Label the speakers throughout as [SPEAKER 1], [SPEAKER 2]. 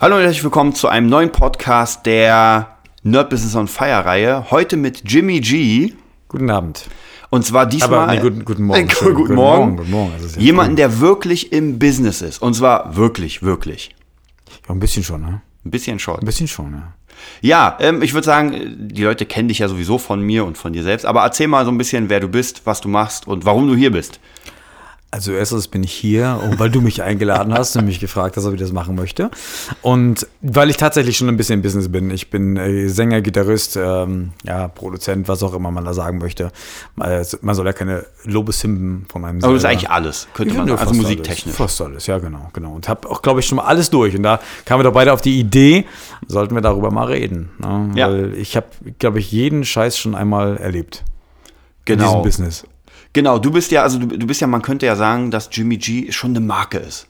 [SPEAKER 1] Hallo und herzlich willkommen zu einem neuen Podcast der Nerd Business on Fire Reihe. Heute mit Jimmy G.
[SPEAKER 2] Guten Abend.
[SPEAKER 1] Und zwar diesmal.
[SPEAKER 2] Aber nee, guten, guten Morgen.
[SPEAKER 1] Äh, guten, guten Morgen.
[SPEAKER 2] Guten Morgen. Also
[SPEAKER 1] Jemanden, der wirklich im Business ist. Und zwar wirklich, wirklich.
[SPEAKER 2] Ja, ein bisschen schon, ne?
[SPEAKER 1] Ein bisschen schon.
[SPEAKER 2] Ein bisschen schon, ja.
[SPEAKER 1] Ja, ähm, ich würde sagen, die Leute kennen dich ja sowieso von mir und von dir selbst. Aber erzähl mal so ein bisschen, wer du bist, was du machst und warum du hier bist.
[SPEAKER 2] Also erstens bin ich hier, weil du mich eingeladen hast und mich gefragt hast, ob ich das machen möchte. Und weil ich tatsächlich schon ein bisschen im Business bin. Ich bin äh, Sänger, Gitarrist, ähm, ja, Produzent, was auch immer man da sagen möchte. Äh, Man soll ja keine Lobeshymnen von meinem
[SPEAKER 1] Aber das ist eigentlich alles, könnte man sagen. Also
[SPEAKER 2] fast
[SPEAKER 1] musiktechnisch.
[SPEAKER 2] Alles, fast alles, ja, genau, genau. Und habe auch, glaube ich, schon mal alles durch. Und da kamen wir doch beide auf die Idee, sollten wir darüber mal reden. Ne?
[SPEAKER 1] Ja.
[SPEAKER 2] Weil ich habe, glaube ich, jeden Scheiß schon einmal erlebt. In
[SPEAKER 1] Genau.
[SPEAKER 2] diesem Business.
[SPEAKER 1] Genau, du bist ja, also du, du bist ja, man könnte ja sagen, dass Jimmy G schon eine Marke ist.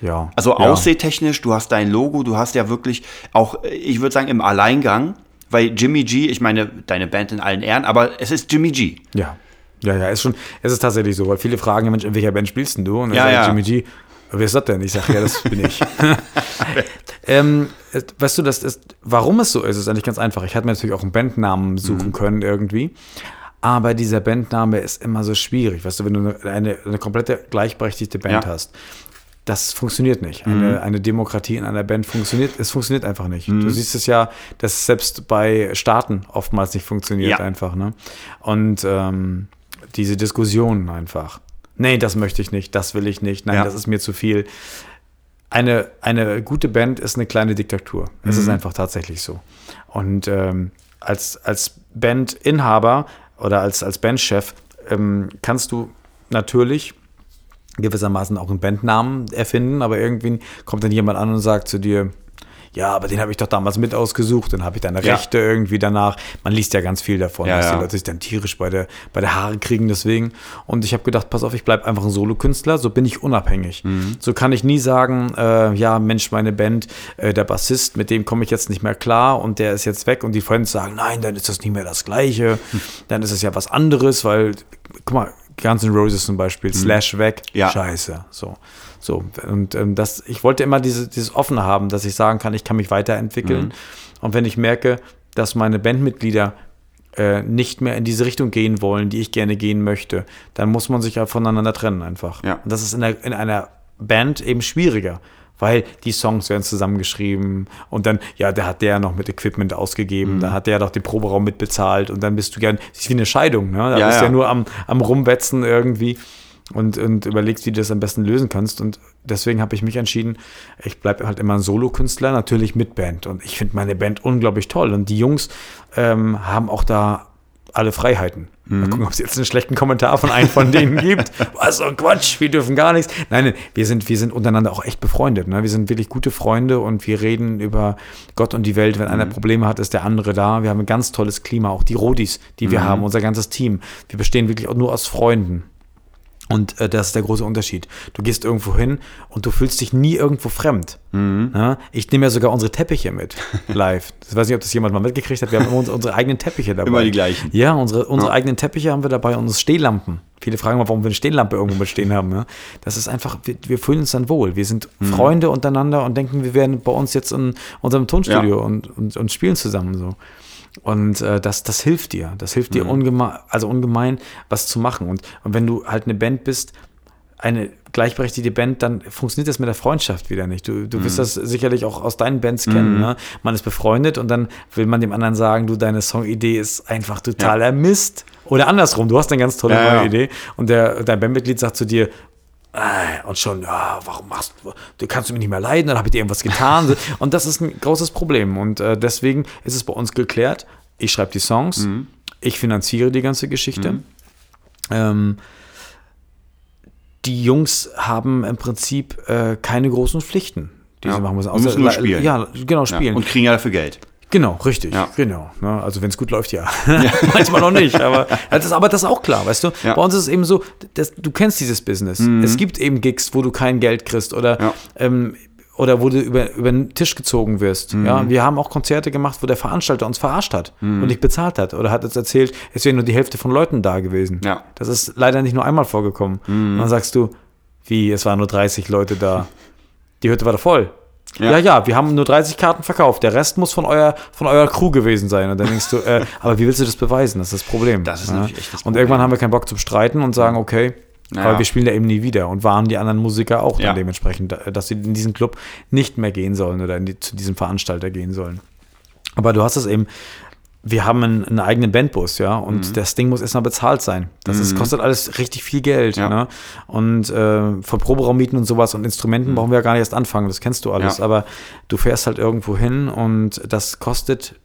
[SPEAKER 2] Ja.
[SPEAKER 1] Also
[SPEAKER 2] ja.
[SPEAKER 1] aussiehtechnisch, du hast dein Logo, du hast ja wirklich auch, ich würde sagen, im Alleingang, weil Jimmy G, ich meine, deine Band in allen Ehren, aber es ist Jimmy G.
[SPEAKER 2] Ja. Ja, ja, ist schon, es ist tatsächlich so, weil viele fragen, Mensch, in welcher Band spielst denn du? Und dann
[SPEAKER 1] Ja, ja.
[SPEAKER 2] Jimmy G, wer ist das denn? Ich sage, ja, das bin ich. ähm, äh, weißt du, das ist, warum es so ist, ist eigentlich ganz einfach. Ich hätte mir natürlich auch einen Bandnamen suchen
[SPEAKER 1] Mhm.
[SPEAKER 2] können irgendwie. Aber dieser Bandname ist immer so schwierig. Weißt du, wenn du eine, eine, komplette gleichberechtigte Band
[SPEAKER 1] Ja.
[SPEAKER 2] hast, das funktioniert nicht. Eine, eine Demokratie in einer Band funktioniert, es funktioniert einfach nicht. Du siehst es ja, dass selbst bei Staaten oftmals nicht funktioniert
[SPEAKER 1] Ja.
[SPEAKER 2] einfach. Ne? Und ähm, diese Diskussionen einfach. Nee, das möchte ich nicht, das will ich nicht, nein,
[SPEAKER 1] Ja.
[SPEAKER 2] das ist mir zu viel. Eine, eine gute Band ist eine kleine Diktatur. Es ist einfach tatsächlich so. Und ähm, als, als Bandinhaber oder als, als Bandchef ähm, kannst du natürlich gewissermaßen auch einen Bandnamen erfinden, aber irgendwie kommt dann jemand an und sagt zu dir, ja, aber den habe ich doch damals mit ausgesucht, dann habe ich deine
[SPEAKER 1] Ja.
[SPEAKER 2] Rechte irgendwie danach. Man liest ja ganz viel davon,
[SPEAKER 1] Ja,
[SPEAKER 2] dass die Leute sich dann tierisch bei der, bei der Haare kriegen deswegen. Und ich habe gedacht, pass auf, ich bleibe einfach ein Solokünstler, so bin ich unabhängig.
[SPEAKER 1] Mhm.
[SPEAKER 2] So kann ich nie sagen, äh, ja, Mensch, meine Band, äh, der Bassist, mit dem komme ich jetzt nicht mehr klar und der ist jetzt weg und die Friends sagen, nein, dann ist das nicht mehr das Gleiche,
[SPEAKER 1] Hm.
[SPEAKER 2] dann ist es ja was anderes, weil, guck mal, Guns N' Roses zum Beispiel, Slash weg,
[SPEAKER 1] Mhm. Ja.
[SPEAKER 2] scheiße, so. So, und ähm, das, ich wollte immer diese, dieses Offene haben, dass ich sagen kann, ich kann mich weiterentwickeln.
[SPEAKER 1] Mhm.
[SPEAKER 2] Und wenn ich merke, dass meine Bandmitglieder äh, nicht mehr in diese Richtung gehen wollen, die ich gerne gehen möchte, dann muss man sich ja voneinander trennen einfach.
[SPEAKER 1] Ja.
[SPEAKER 2] Und das ist in, der, in einer Band eben schwieriger, weil die Songs werden zusammengeschrieben und dann, ja, da hat der noch mit Equipment
[SPEAKER 1] Mhm.
[SPEAKER 2] ausgegeben, da hat der doch den Proberaum mitbezahlt und dann bist du gern, das ist wie eine Scheidung, ne? Da
[SPEAKER 1] Ja,
[SPEAKER 2] bist du
[SPEAKER 1] ja.
[SPEAKER 2] ja nur am, am Rumwetzen irgendwie und, und überlegst, wie du das am besten lösen kannst. Und deswegen habe ich mich entschieden, ich bleibe halt immer ein Solokünstler, natürlich mit Band. Und ich finde meine Band unglaublich toll. Und die Jungs ähm, haben auch da alle Freiheiten. Mal gucken, ob es jetzt einen schlechten Kommentar von einem von denen gibt. Was so Quatsch, wir dürfen gar nichts. Nein, nein, wir sind, wir sind untereinander auch echt befreundet. Ne? Wir sind wirklich gute Freunde und wir reden über Gott und die Welt. Wenn einer Probleme hat, ist der andere da. Wir haben ein ganz tolles Klima, auch die Rodis, die wir haben, unser ganzes Team. Wir bestehen wirklich auch nur aus Freunden. Und äh, das ist der große Unterschied. Du gehst irgendwo hin und du fühlst dich nie irgendwo fremd. Ja? Ich nehme ja sogar unsere Teppiche mit, live. Ich weiß nicht, ob das jemand mal mitgekriegt hat. Wir haben immer unsere, eigenen Teppiche dabei.
[SPEAKER 1] Immer die gleichen.
[SPEAKER 2] Ja, unsere, unsere eigenen Teppiche haben wir dabei, unsere Stehlampen. Viele fragen mal, warum wir eine Stehlampe irgendwo mit stehen haben. Ja? Das ist einfach, wir, wir fühlen uns dann wohl. Wir sind
[SPEAKER 1] Mhm.
[SPEAKER 2] Freunde untereinander und denken, wir wären bei uns jetzt in unserem Tonstudio und, und, und spielen zusammen so. Und äh, das, das hilft dir. Das hilft
[SPEAKER 1] Mhm.
[SPEAKER 2] dir ungemein, also ungemein, was zu machen. Und, und wenn du halt eine Band bist, eine gleichberechtigte Band, dann funktioniert das mit der Freundschaft wieder nicht. Du, du
[SPEAKER 1] Mhm.
[SPEAKER 2] wirst das sicherlich auch aus deinen Bands kennen. Ne? Man ist befreundet und dann will man dem anderen sagen, du, deine Songidee ist einfach totaler Mist. Oder andersrum, du hast eine ganz tolle
[SPEAKER 1] Ja,
[SPEAKER 2] neue
[SPEAKER 1] ja.
[SPEAKER 2] Idee und der, dein Bandmitglied sagt zu dir, und schon, ja, warum machst du, du kannst du mich nicht mehr leiden, dann habe ich dir irgendwas getan. Und das ist ein großes Problem. Und äh, deswegen ist es bei uns geklärt, ich schreibe die Songs,
[SPEAKER 1] Mhm.
[SPEAKER 2] ich finanziere die ganze Geschichte. Ähm, die Jungs haben im Prinzip äh, keine großen Pflichten, die
[SPEAKER 1] Ja.
[SPEAKER 2] sie machen müssen.
[SPEAKER 1] Die müssen nur spielen.
[SPEAKER 2] Ja, genau,
[SPEAKER 1] Ja.
[SPEAKER 2] spielen.
[SPEAKER 1] Und kriegen ja dafür Geld.
[SPEAKER 2] Genau, richtig.
[SPEAKER 1] Ja.
[SPEAKER 2] Genau. Ne? Also wenn es gut läuft, ja. Manchmal noch nicht. Aber das, ist, aber das ist auch klar, weißt du?
[SPEAKER 1] Ja. Mhm.
[SPEAKER 2] Bei uns ist es eben so, dass, du kennst dieses Business. Es gibt eben Gigs, wo du kein Geld kriegst oder,
[SPEAKER 1] Ja.
[SPEAKER 2] ähm, oder wo du über, über den Tisch gezogen wirst.
[SPEAKER 1] Mhm.
[SPEAKER 2] Ja? Wir haben auch Konzerte gemacht, wo der Veranstalter uns verarscht hat und nicht bezahlt hat. Oder hat uns erzählt, es wäre nur die Hälfte von Leuten da gewesen.
[SPEAKER 1] Ja.
[SPEAKER 2] Das ist leider nicht nur einmal vorgekommen. Und dann sagst du, wie, es waren nur 30 Leute da. Die Hütte war doch voll. Ja. ja, ja, wir haben nur 30 Karten verkauft. Der Rest muss von eurer, von eurer Crew gewesen sein. Und dann denkst du, äh, aber wie willst du das beweisen? Das ist das Problem.
[SPEAKER 1] Das ist
[SPEAKER 2] ja?
[SPEAKER 1] natürlich echt das
[SPEAKER 2] Und irgendwann haben wir keinen Bock zum Streiten und sagen, okay,
[SPEAKER 1] Naja.
[SPEAKER 2] aber wir spielen da eben nie wieder. Und warnen die anderen Musiker auch dann
[SPEAKER 1] Ja.
[SPEAKER 2] dementsprechend, dass sie in diesen Club nicht mehr gehen sollen oder in die, zu diesem Veranstalter gehen sollen. Aber du hast es eben, wir haben einen, einen eigenen Bandbus, ja, und
[SPEAKER 1] Mhm.
[SPEAKER 2] das Ding muss erstmal bezahlt sein. Das ist, kostet alles richtig viel Geld,
[SPEAKER 1] Ja.
[SPEAKER 2] ne? Und äh, von Proberaummieten und sowas und Instrumenten brauchen wir ja gar nicht erst anfangen, das kennst du alles.
[SPEAKER 1] Mhm. Ja.
[SPEAKER 2] Aber du fährst halt irgendwo hin und das kostet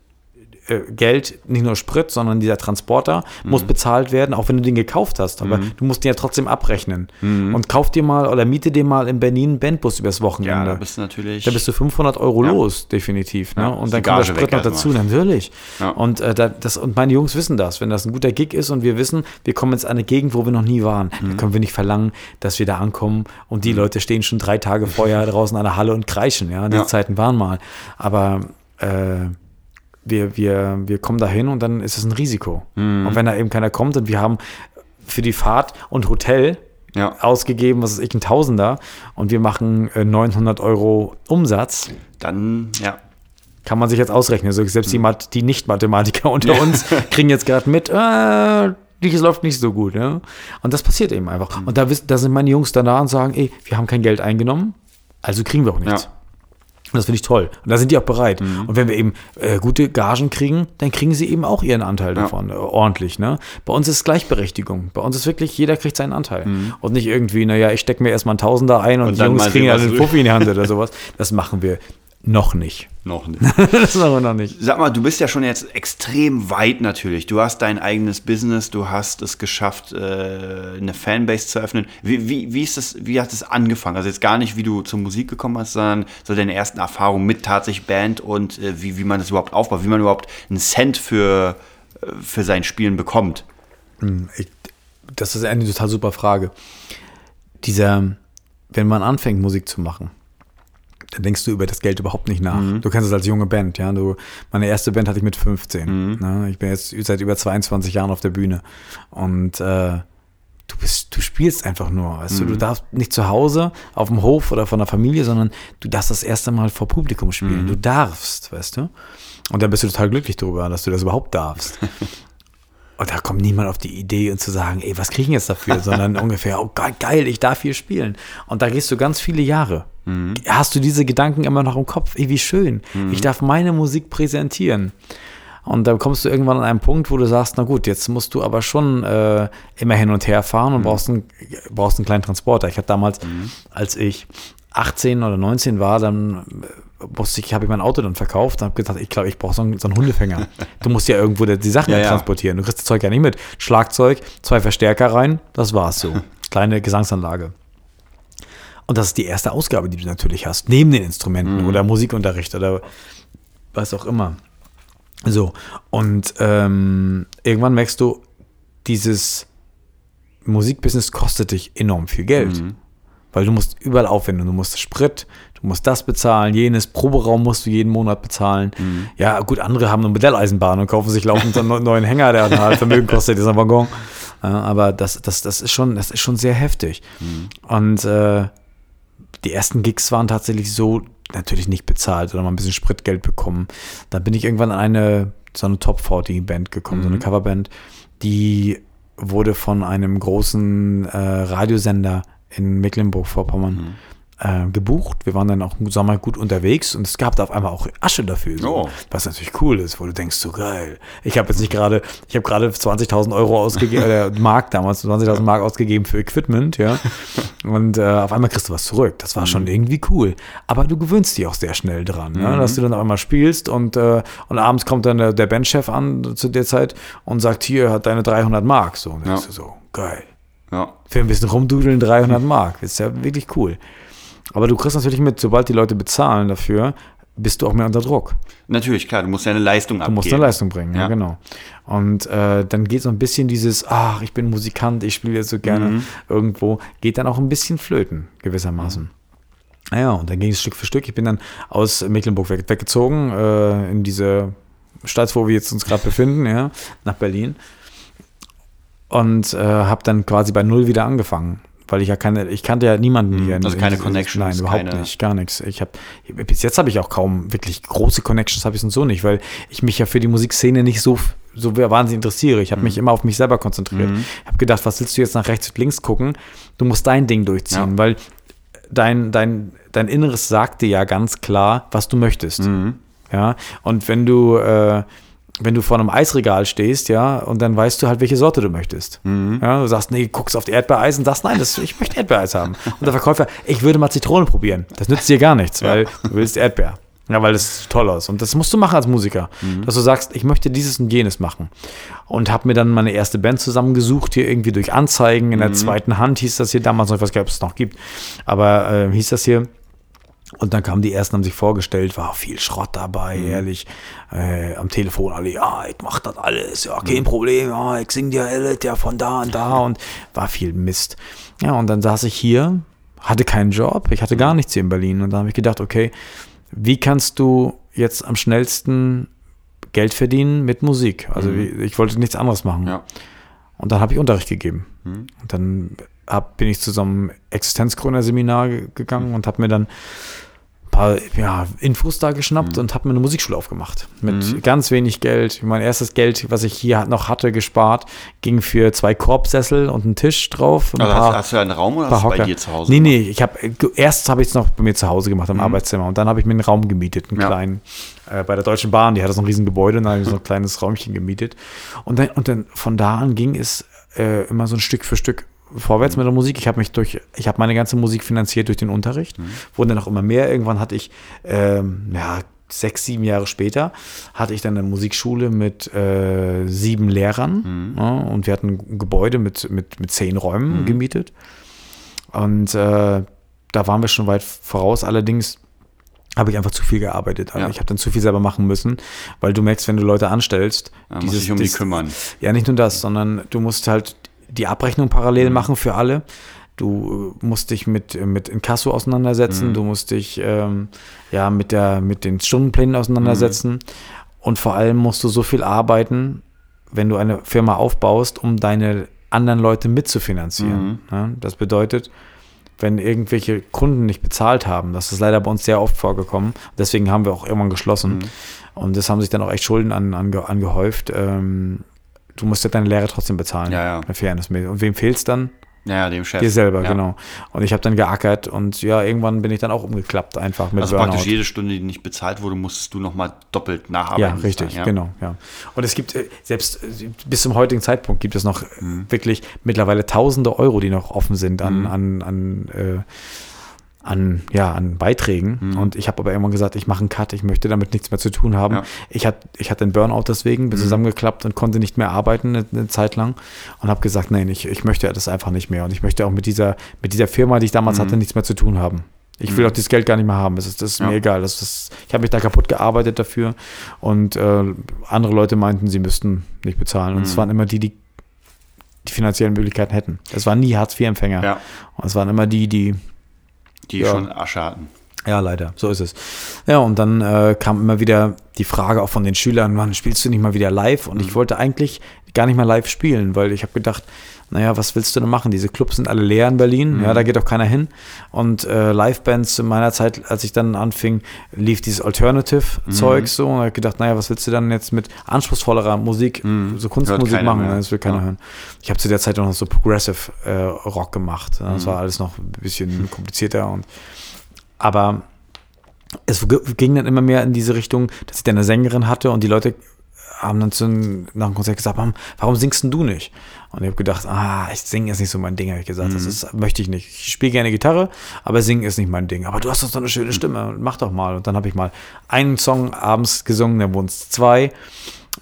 [SPEAKER 2] Geld, nicht nur Sprit, sondern dieser Transporter muss
[SPEAKER 1] Mhm.
[SPEAKER 2] bezahlt werden, auch wenn du den gekauft hast. Aber du musst den ja trotzdem abrechnen. Und kauf dir mal oder miete dir mal in Berlin einen Bandbus übers
[SPEAKER 1] Ja,
[SPEAKER 2] Wochenende.
[SPEAKER 1] da bist du natürlich.
[SPEAKER 2] Da bist du 500 Euro
[SPEAKER 1] Ja.
[SPEAKER 2] los, definitiv. Ne?
[SPEAKER 1] Ja,
[SPEAKER 2] und dann kommt der Sprit noch dazu,
[SPEAKER 1] erstmal.
[SPEAKER 2] natürlich.
[SPEAKER 1] Ja.
[SPEAKER 2] Und, äh, da, das, und meine Jungs wissen das. Wenn das ein guter Gig ist und wir wissen, wir kommen jetzt an eine Gegend, wo wir noch nie waren,
[SPEAKER 1] Mhm.
[SPEAKER 2] dann können wir nicht verlangen, dass wir da ankommen und die Leute stehen schon drei Tage vorher draußen an der Halle und kreischen. Ja, die
[SPEAKER 1] Ja.
[SPEAKER 2] Zeiten waren mal. Aber äh, wir, wir, wir kommen da hin und dann ist es ein Risiko.
[SPEAKER 1] Mhm.
[SPEAKER 2] Und wenn da eben keiner kommt und wir haben für die Fahrt und Hotel
[SPEAKER 1] Ja.
[SPEAKER 2] ausgegeben, was ist ich, ein Tausender und wir machen äh, 900 Euro Umsatz,
[SPEAKER 1] Dann, ja.
[SPEAKER 2] kann man sich jetzt ausrechnen. Also selbst die, Math die Nicht-Mathematiker unter uns kriegen jetzt gerade mit, äh, das läuft nicht so gut. Ja? Und das passiert eben einfach. Und da, wissen- da sind meine Jungs dann da und sagen, ey, wir haben kein Geld eingenommen, also kriegen wir auch nichts.
[SPEAKER 1] Ja.
[SPEAKER 2] Und das finde ich toll. Und da sind die auch bereit. Und wenn wir eben äh, gute Gagen kriegen, dann kriegen sie eben auch ihren Anteil davon, äh, ordentlich. Ne? Bei uns ist Gleichberechtigung. Bei uns ist wirklich, jeder kriegt seinen Anteil. Und nicht irgendwie, naja, ich stecke mir erstmal einen Tausender ein und,
[SPEAKER 1] Und
[SPEAKER 2] die
[SPEAKER 1] dann
[SPEAKER 2] Jungs kriegen ja einen
[SPEAKER 1] du-
[SPEAKER 2] Fuffi in die Hand oder sowas. Das machen wir noch nicht.
[SPEAKER 1] Noch nicht.
[SPEAKER 2] das machen wir noch nicht.
[SPEAKER 1] Sag mal, du bist ja schon jetzt extrem weit natürlich. Du hast dein eigenes Business, du hast es geschafft, äh, eine Fanbase zu öffnen. Wie, wie, wie, ist das, wie hat es angefangen? Also jetzt gar nicht, wie du zur Musik gekommen hast, sondern so deine ersten Erfahrungen mit tatsächlich Band und äh, wie, wie man das überhaupt aufbaut, wie man überhaupt einen Cent für, äh, für sein Spielen bekommt.
[SPEAKER 2] Ich, das ist eine total super Frage. Dieser, wenn man anfängt, Musik zu machen, dann denkst du über das Geld überhaupt nicht nach. Du kennst es als junge Band, ja. Du, meine erste Band hatte ich mit 15. Ne? Ich bin jetzt seit über 22 Jahren auf der Bühne. Und äh, du bist, du spielst einfach nur. Weißt du, du darfst nicht zu Hause auf dem Hof oder von der Familie, sondern du darfst das erste Mal vor Publikum spielen. Du darfst, weißt du? Und dann bist du total glücklich darüber, dass du das überhaupt darfst. Und da kommt niemand auf die Idee und zu sagen, ey, was kriege ich denn jetzt dafür? Sondern ungefähr, oh geil, geil, ich darf hier spielen. Und da gehst du ganz viele Jahre. Hast du diese Gedanken immer noch im Kopf? Ey, wie schön. Ich darf meine Musik präsentieren. Und dann kommst du irgendwann an einen Punkt, wo du sagst, na gut, jetzt musst du aber schon äh, immer hin und her fahren und brauchst, einen, brauchst einen kleinen Transporter. Ich hatte damals, als ich 18 oder 19 war, dann äh, musste ich, habe ich mein Auto dann verkauft und habe gedacht, ich glaube, ich brauche so, einen- so einen Hundefänger. Du musst ja irgendwo die die Sachen
[SPEAKER 1] Ja, ja.
[SPEAKER 2] transportieren. Du kriegst das Zeug ja nicht mit. Schlagzeug, zwei Verstärker rein, das war's so. Kleine Gesangsanlage. Und das ist die erste Ausgabe, die du natürlich hast, neben den Instrumenten oder Musikunterricht oder was auch immer. So, und ähm, irgendwann merkst du, dieses Musikbusiness kostet dich enorm viel Geld. Weil du musst überall aufwenden. Du musst Sprit, du musst das bezahlen, jenes Proberaum musst du jeden Monat bezahlen. Ja, gut, andere haben eine Modelleisenbahn und kaufen sich laufend einen neuen Hänger, der dann halt Vermögen kostet, dieser Waggon. Aber das, das, das, ist schon, das ist schon sehr heftig. Und äh, die ersten Gigs waren tatsächlich so natürlich nicht bezahlt oder mal ein bisschen Spritgeld bekommen. Da bin ich irgendwann an eine so eine Top 40 Band gekommen, so eine Coverband, die wurde von einem großen äh, Radiosender in Mecklenburg-Vorpommern äh, gebucht. Wir waren dann auch im Sommer gut unterwegs und es gab da auf einmal auch Asche dafür, so,
[SPEAKER 1] Oh.
[SPEAKER 2] was natürlich cool ist, wo du denkst, so geil. Ich habe jetzt nicht gerade, ich habe gerade 20.000 Euro ausgegeben, äh, Mark damals, 20.000 Mark ausgegeben für Equipment, ja. Und äh, auf einmal kriegst du was zurück. Das war schon irgendwie cool. Aber du gewöhnst dich auch sehr schnell dran, ne? dass du dann auf einmal spielst und, äh, und abends kommt dann der, der Bandchef an zu der Zeit und sagt, hier hat deine 300 Mark. So, und dann
[SPEAKER 1] Ja.
[SPEAKER 2] denkst du so, geil.
[SPEAKER 1] Ja.
[SPEAKER 2] Für ein bisschen rumdudeln 300 Mark. Ist ja wirklich cool. Aber du kriegst natürlich mit, sobald die Leute bezahlen dafür, bist du auch mehr unter Druck.
[SPEAKER 1] Natürlich, klar, du musst ja eine Leistung
[SPEAKER 2] Du
[SPEAKER 1] abgeben.
[SPEAKER 2] musst eine Leistung bringen, ja,
[SPEAKER 1] Ja.
[SPEAKER 2] genau. Und äh, dann geht so ein bisschen dieses, ach, ich bin Musikant, ich spiele jetzt so gerne
[SPEAKER 1] Mhm.
[SPEAKER 2] irgendwo, geht dann auch ein bisschen flöten, gewissermaßen. Naja, und dann ging es Stück für Stück. Ich bin dann aus Mecklenburg weg, weggezogen, äh, in diese Stadt, wo wir jetzt uns gerade befinden, ja, nach Berlin. Und äh, habe dann quasi bei Null wieder angefangen. Weil ich ja keine, ich kannte ja niemanden hier.
[SPEAKER 1] Also keine Connections,
[SPEAKER 2] Nein, überhaupt
[SPEAKER 1] keine-
[SPEAKER 2] nicht, gar nichts. Ich habe bis jetzt habe ich auch kaum wirklich große Connections, habe ich und so nicht, weil ich mich ja für die Musikszene nicht so so wahnsinnig interessiere. Ich habe
[SPEAKER 1] Mhm.
[SPEAKER 2] mich immer auf mich selber konzentriert. Ich habe gedacht, was willst du jetzt nach rechts und links gucken? Du musst dein Ding durchziehen,
[SPEAKER 1] Ja.
[SPEAKER 2] weil dein, dein, dein Inneres sagt dir ja ganz klar, was du möchtest.
[SPEAKER 1] Mhm.
[SPEAKER 2] Ja, und wenn du, äh, wenn du vor einem Eisregal stehst, ja, und dann weißt du halt, welche Sorte du möchtest.
[SPEAKER 1] Mhm.
[SPEAKER 2] Ja, du sagst, nee, guckst auf die Erdbeereis und sagst, nein, das, ich möchte Erdbeereis haben. Und der Verkäufer, ich würde mal Zitrone probieren. Das nützt dir gar nichts, weil du willst Erdbeer. Ja, weil das toll aus. Und das musst du machen als Musiker. Dass du sagst, ich möchte dieses und jenes machen. Und habe mir dann meine erste Band zusammengesucht, hier irgendwie durch Anzeigen. In der zweiten Hand hieß das hier damals noch, ich weiß gar nicht, ob es noch gibt. Aber äh, hieß das hier. Und dann kamen die ersten, haben sich vorgestellt, war viel Schrott dabei, ehrlich. Äh, am Telefon alle, ja, ich mach das alles, ja, kein Problem, ja, ich sing dir alles, ja, von da und da und war viel Mist. Ja, und dann saß ich hier, hatte keinen Job, ich hatte gar nichts hier in Berlin und dann habe ich gedacht, okay, wie kannst du jetzt am schnellsten Geld verdienen mit Musik? Also wie, ich wollte nichts anderes machen.
[SPEAKER 1] Ja.
[SPEAKER 2] Und dann habe ich Unterricht gegeben. Und dann hab, bin ich zu so einem Existenzgründerseminar ge- gegangen und habe mir dann paar ja, Infos da geschnappt und habe mir eine Musikschule aufgemacht. Mit ganz wenig Geld. Mein erstes Geld, was ich hier noch hatte, gespart, ging für zwei Korbsessel und einen Tisch drauf. ein
[SPEAKER 1] Also
[SPEAKER 2] paar-
[SPEAKER 1] hast, hast du einen Raum oder hast du bei dir zu Hause?
[SPEAKER 2] Nee,
[SPEAKER 1] gemacht?
[SPEAKER 2] nee, ich habe erst habe ich es noch bei mir zu Hause gemacht im Arbeitszimmer und dann habe ich mir einen Raum gemietet, einen
[SPEAKER 1] Ja.
[SPEAKER 2] kleinen äh, bei der Deutschen Bahn, die hatte so ein riesen Gebäude und dann habe ich so ein kleines Räumchen gemietet und dann und dann von da an ging es äh, immer so ein Stück für Stück vorwärts mit der Musik. Ich habe mich durch ich habe meine ganze Musik finanziert durch den Unterricht. Wurden dann auch immer mehr. Irgendwann hatte ich ähm, ja sechs, sieben Jahre später hatte ich dann eine Musikschule mit äh, sieben Lehrern ja, und wir hatten ein Gebäude mit, mit, mit zehn Räumen gemietet. Und äh, da waren wir schon weit voraus. Allerdings habe ich einfach zu viel gearbeitet. Also
[SPEAKER 1] Ja.
[SPEAKER 2] Ich habe dann zu viel selber machen müssen, weil du merkst, wenn du Leute anstellst,
[SPEAKER 1] musst du dich um die kümmern.
[SPEAKER 2] ja, nicht nur das, sondern du musst halt die Abrechnung
[SPEAKER 1] Mhm.
[SPEAKER 2] parallel machen für alle. Du äh, musst dich mit, äh, mit Inkasso
[SPEAKER 1] Mhm.
[SPEAKER 2] auseinandersetzen, du musst dich ähm, ja, mit, der, mit den Stundenplänen auseinandersetzen
[SPEAKER 1] Mhm.
[SPEAKER 2] und vor allem musst du so viel arbeiten, wenn du eine Firma aufbaust, um deine anderen Leute mitzufinanzieren.
[SPEAKER 1] Mhm.
[SPEAKER 2] Ja, das bedeutet, wenn irgendwelche Kunden nicht bezahlt haben, das ist leider bei uns sehr oft vorgekommen, deswegen haben wir auch irgendwann geschlossen
[SPEAKER 1] Mhm.
[SPEAKER 2] und das haben sich dann auch echt Schulden an, ange, angehäuft. Ähm, du musst ja deine Lehre trotzdem bezahlen.
[SPEAKER 1] Ja, ja.
[SPEAKER 2] Fairness. Und wem fehlt's dann?
[SPEAKER 1] Ja, ja, dem Chef.
[SPEAKER 2] Dir selber,
[SPEAKER 1] ja.
[SPEAKER 2] genau. Und ich habe dann geackert und ja, irgendwann bin ich dann auch umgeklappt einfach mit
[SPEAKER 1] Also
[SPEAKER 2] Burnout.
[SPEAKER 1] praktisch jede Stunde, die nicht bezahlt wurde, musstest du nochmal doppelt
[SPEAKER 2] ja,
[SPEAKER 1] nacharbeiten.
[SPEAKER 2] richtig,
[SPEAKER 1] sozusagen,
[SPEAKER 2] genau, ja. Und es gibt, äh, selbst äh, bis zum heutigen Zeitpunkt gibt es noch
[SPEAKER 1] Mhm.
[SPEAKER 2] wirklich mittlerweile tausende Euro, die noch offen sind an, an, an, äh, an, ja, an Beiträgen.
[SPEAKER 1] Mhm.
[SPEAKER 2] Und ich habe aber irgendwann gesagt, ich mache einen Cut, ich möchte damit nichts mehr zu tun haben.
[SPEAKER 1] Ja.
[SPEAKER 2] Ich, hat, ich hatte einen Burnout deswegen, bin zusammengeklappt und konnte nicht mehr arbeiten eine, eine Zeit lang und habe gesagt, nein, ich, ich möchte das einfach nicht mehr. Und ich möchte auch mit dieser, mit dieser Firma, die ich damals hatte, nichts mehr zu tun haben. Ich will auch dieses Geld gar nicht mehr haben. Das ist, das ist
[SPEAKER 1] Ja.
[SPEAKER 2] mir egal. Das ist, ich habe mich da kaputt gearbeitet dafür. Und äh, andere Leute meinten, sie müssten nicht bezahlen. Und es waren immer die, die die finanziellen Möglichkeiten hätten. Es waren nie Hartz-IV-Empfänger.
[SPEAKER 1] Ja,
[SPEAKER 2] Und es waren immer die, die
[SPEAKER 1] die
[SPEAKER 2] Ja.
[SPEAKER 1] schon Asche hatten.
[SPEAKER 2] ja, leider, so ist es. Ja, und dann äh, kam immer wieder die Frage auch von den Schülern, wann spielst du nicht mal wieder live? Und ich wollte eigentlich gar nicht mal live spielen, weil ich habe gedacht, naja, was willst du denn machen? Diese Clubs sind alle leer in Berlin, ja, da geht auch keiner hin. Und äh, Livebands in meiner Zeit, als ich dann anfing, lief dieses Alternative-Zeug so. Und ich habe gedacht, naja, was willst du dann jetzt mit anspruchsvollerer Musik, so Kunstmusik machen?
[SPEAKER 1] mehr.
[SPEAKER 2] Das will keiner
[SPEAKER 1] Ja.
[SPEAKER 2] hören. Ich habe zu der Zeit auch noch so Progressive äh, Rock gemacht. Das war alles noch ein bisschen komplizierter und aber es ging dann immer mehr in diese Richtung, dass ich dann eine Sängerin hatte und die Leute haben dann zu, nach dem Konzert gesagt, warum, warum singst denn du nicht? Und ich habe gedacht, ah, ich singen ist nicht so mein Ding, habe ich gesagt. Das ist, möchte ich nicht. Ich spiele gerne Gitarre, aber singen ist nicht mein Ding. Aber du hast doch so eine schöne Stimme, mach doch mal. Und dann habe ich mal einen Song abends gesungen, dann wurden es zwei.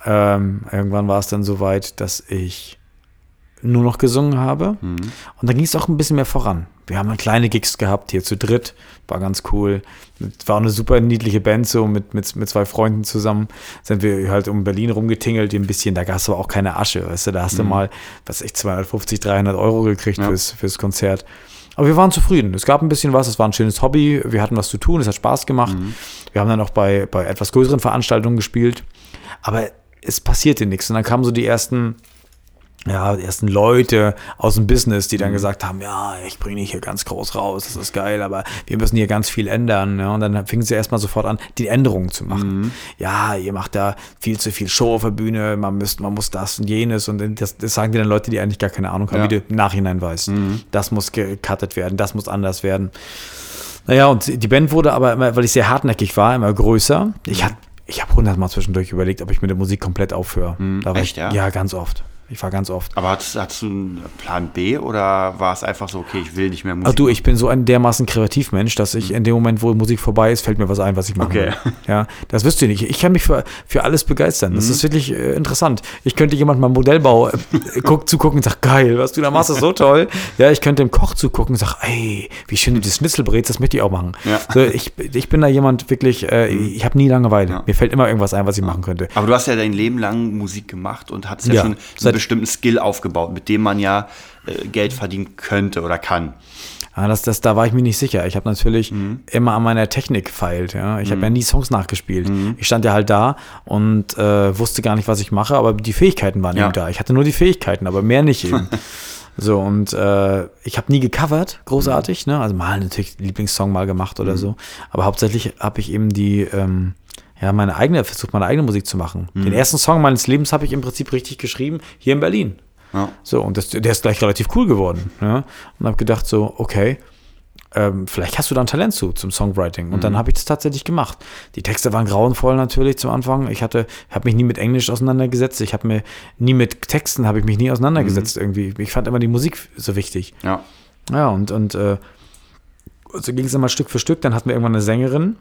[SPEAKER 2] Ähm, irgendwann war es dann so weit, dass ich nur noch gesungen habe. Und dann ging es auch ein bisschen mehr voran. Wir haben dann kleine Gigs gehabt, hier zu dritt, war ganz cool. War auch eine super niedliche Band, so mit, mit, mit zwei Freunden zusammen. Sind wir halt um Berlin rumgetingelt, ein bisschen. Da gab es aber auch keine Asche, weißt du, da hast du mal, was ich, 250, 300 Euro gekriegt
[SPEAKER 1] Ja.
[SPEAKER 2] fürs, fürs Konzert. Aber wir waren zufrieden. Es gab ein bisschen was, es war ein schönes Hobby, wir hatten was zu tun, es hat Spaß gemacht. Wir haben dann auch bei, bei etwas größeren Veranstaltungen gespielt. Aber es passierte nichts. Und dann kamen so die ersten ja, die ersten Leute aus dem Business, die dann gesagt haben, ja, ich bringe dich hier ganz groß raus, das ist geil, aber wir müssen hier ganz viel ändern. Ja, und dann fingen sie erstmal sofort an, die Änderungen zu machen. Ja, ihr macht da viel zu viel Show auf der Bühne, man, müsst, man muss das und jenes und das, das sagen dir dann Leute, die eigentlich gar keine Ahnung haben,
[SPEAKER 1] Ja.
[SPEAKER 2] wie du im Nachhinein weißt. Das muss gecuttet werden, das muss anders werden. Naja, und die Band wurde aber immer, weil ich sehr hartnäckig war, immer größer. Ich
[SPEAKER 1] Mhm.
[SPEAKER 2] hab, ich habe hundertmal zwischendurch überlegt, ob ich mit der Musik komplett aufhöre. Da war
[SPEAKER 1] Echt,
[SPEAKER 2] ich,
[SPEAKER 1] ja?
[SPEAKER 2] ja, ganz oft. Ich war ganz oft.
[SPEAKER 1] Aber hattest, hattest du einen Plan B oder war es einfach so, okay, ich will nicht mehr Musik?
[SPEAKER 2] Ach du, ich bin so ein dermaßen Kreativmensch, dass ich in dem Moment, wo Musik vorbei ist, fällt mir was ein, was ich machen
[SPEAKER 1] Okay.
[SPEAKER 2] will. Ja, das wisst ihr nicht. Ich kann mich für, für alles begeistern. Das ist wirklich äh, interessant. Ich könnte jemand mal Modellbau äh, guck, zugucken und sag, geil, was du da machst, ist so toll. Ja, ich könnte dem Koch zugucken und sag, ey, wie schön du das Schnitzel brätst, das möchte ich auch machen.
[SPEAKER 1] Ja.
[SPEAKER 2] So, ich, ich bin da jemand wirklich, äh, ich habe nie Langeweile.
[SPEAKER 1] Ja.
[SPEAKER 2] Mir fällt immer irgendwas ein, was ich machen könnte.
[SPEAKER 1] Aber du hast ja dein Leben lang Musik gemacht und hattest ja,
[SPEAKER 2] Ja,
[SPEAKER 1] schon
[SPEAKER 2] seit-
[SPEAKER 1] bestimmten Skill aufgebaut, mit dem man ja äh, Geld verdienen könnte oder kann.
[SPEAKER 2] Ja, das, das, da war ich mir nicht sicher. Ich habe natürlich immer an meiner Technik feilt. Ja. Ich habe ja nie Songs nachgespielt. Ich stand ja halt da und äh, wusste gar nicht, was ich mache, aber die Fähigkeiten waren
[SPEAKER 1] Ja.
[SPEAKER 2] eben da. Ich hatte nur die Fähigkeiten, aber mehr nicht eben. so, und äh, ich habe nie gecovert, großartig. Ne? Also mal natürlich Lieblingssong mal gemacht oder so. Aber hauptsächlich habe ich eben die, ähm, ja, meine eigene, versucht meine eigene Musik zu machen. Den ersten Song meines Lebens habe ich im Prinzip richtig geschrieben, hier in Berlin.
[SPEAKER 1] Ja.
[SPEAKER 2] So, und das, der ist gleich relativ cool geworden. Ja? Und habe gedacht, so, okay, ähm, vielleicht hast du da ein Talent zu, zum Songwriting. Und dann habe ich das tatsächlich gemacht. Die Texte waren grauenvoll natürlich zum Anfang. Ich hatte, habe mich nie mit Englisch auseinandergesetzt. Ich habe mir nie mit Texten, habe ich mich nie auseinandergesetzt irgendwie. Ich fand immer die Musik so wichtig.
[SPEAKER 1] Ja.
[SPEAKER 2] Ja, und, und äh, so ging es immer Stück für Stück. Dann hatten wir irgendwann eine Sängerin.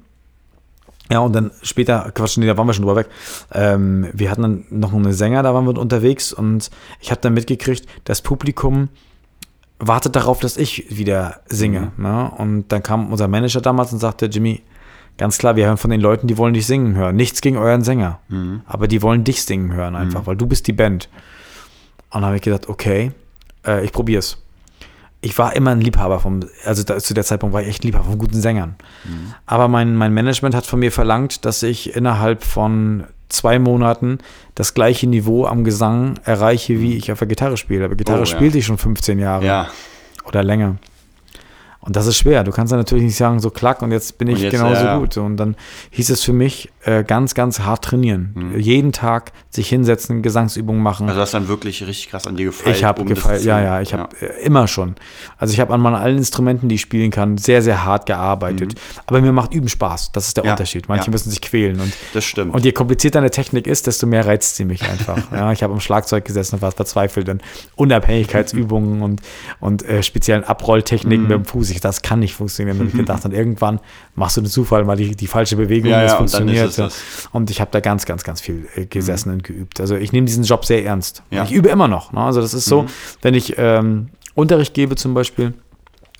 [SPEAKER 2] Ja, und dann später, Quatsch, nee, da waren wir schon drüber weg. Ähm, wir hatten dann noch einen Sänger, da waren wir unterwegs und ich habe dann mitgekriegt, das Publikum wartet darauf, dass ich wieder singe. Ne? Und dann kam unser Manager damals und sagte, Jimmy, ganz klar, wir hören von den Leuten, die wollen dich singen hören. Nichts gegen euren Sänger, aber die wollen dich singen hören einfach, weil du bist die Band. Und dann habe ich gedacht, okay, äh, ich probier's. Ich war immer ein Liebhaber vom, also da, zu der Zeitpunkt war ich echt ein Liebhaber von guten Sängern. Aber mein, mein Management hat von mir verlangt, dass ich innerhalb von zwei Monaten das gleiche Niveau am Gesang erreiche, wie ich auf der Gitarre spiele. Aber Gitarre
[SPEAKER 1] Oh, ja.
[SPEAKER 2] spielte ich schon 15 Jahre
[SPEAKER 1] Ja.
[SPEAKER 2] oder länger. Und das ist schwer. Du kannst dann natürlich nicht sagen, so klack und jetzt bin ich
[SPEAKER 1] jetzt,
[SPEAKER 2] genauso
[SPEAKER 1] ja,
[SPEAKER 2] gut. Und dann hieß es für mich, äh, ganz, ganz hart trainieren.
[SPEAKER 1] Mhm.
[SPEAKER 2] Jeden Tag sich hinsetzen, Gesangsübungen machen.
[SPEAKER 1] Also hast dann wirklich richtig krass an dir gefeilt.
[SPEAKER 2] Ich habe
[SPEAKER 1] um zu-
[SPEAKER 2] ja, ja, ich habe äh, immer schon. Also ich habe an meinen allen Instrumenten, die ich spielen kann, sehr, sehr hart gearbeitet. Aber mir macht Üben Spaß. Das ist der
[SPEAKER 1] Mhm. Ja,
[SPEAKER 2] Unterschied. Manche müssen sich quälen. Und,
[SPEAKER 1] Das stimmt.
[SPEAKER 2] und je komplizierter eine Technik ist, desto mehr reizt sie mich einfach. ja, ich habe am Schlagzeug gesessen und war verzweifelt. Und Unabhängigkeitsübungen und, und äh, speziellen Abrolltechniken
[SPEAKER 1] Mhm.
[SPEAKER 2] mit dem Fuß. Ich, das kann nicht funktionieren, habe ich gedacht. Und irgendwann machst du den Zufall mal die, die falsche Bewegung
[SPEAKER 1] Ja,
[SPEAKER 2] und
[SPEAKER 1] ja, und
[SPEAKER 2] funktioniert.
[SPEAKER 1] ist es
[SPEAKER 2] Und ich habe da ganz, ganz, ganz viel äh, gesessen und geübt. Also ich nehme diesen Job sehr ernst.
[SPEAKER 1] Ja.
[SPEAKER 2] Ich übe immer noch. Ne? Also das ist so, wenn ich ähm, Unterricht gebe zum Beispiel,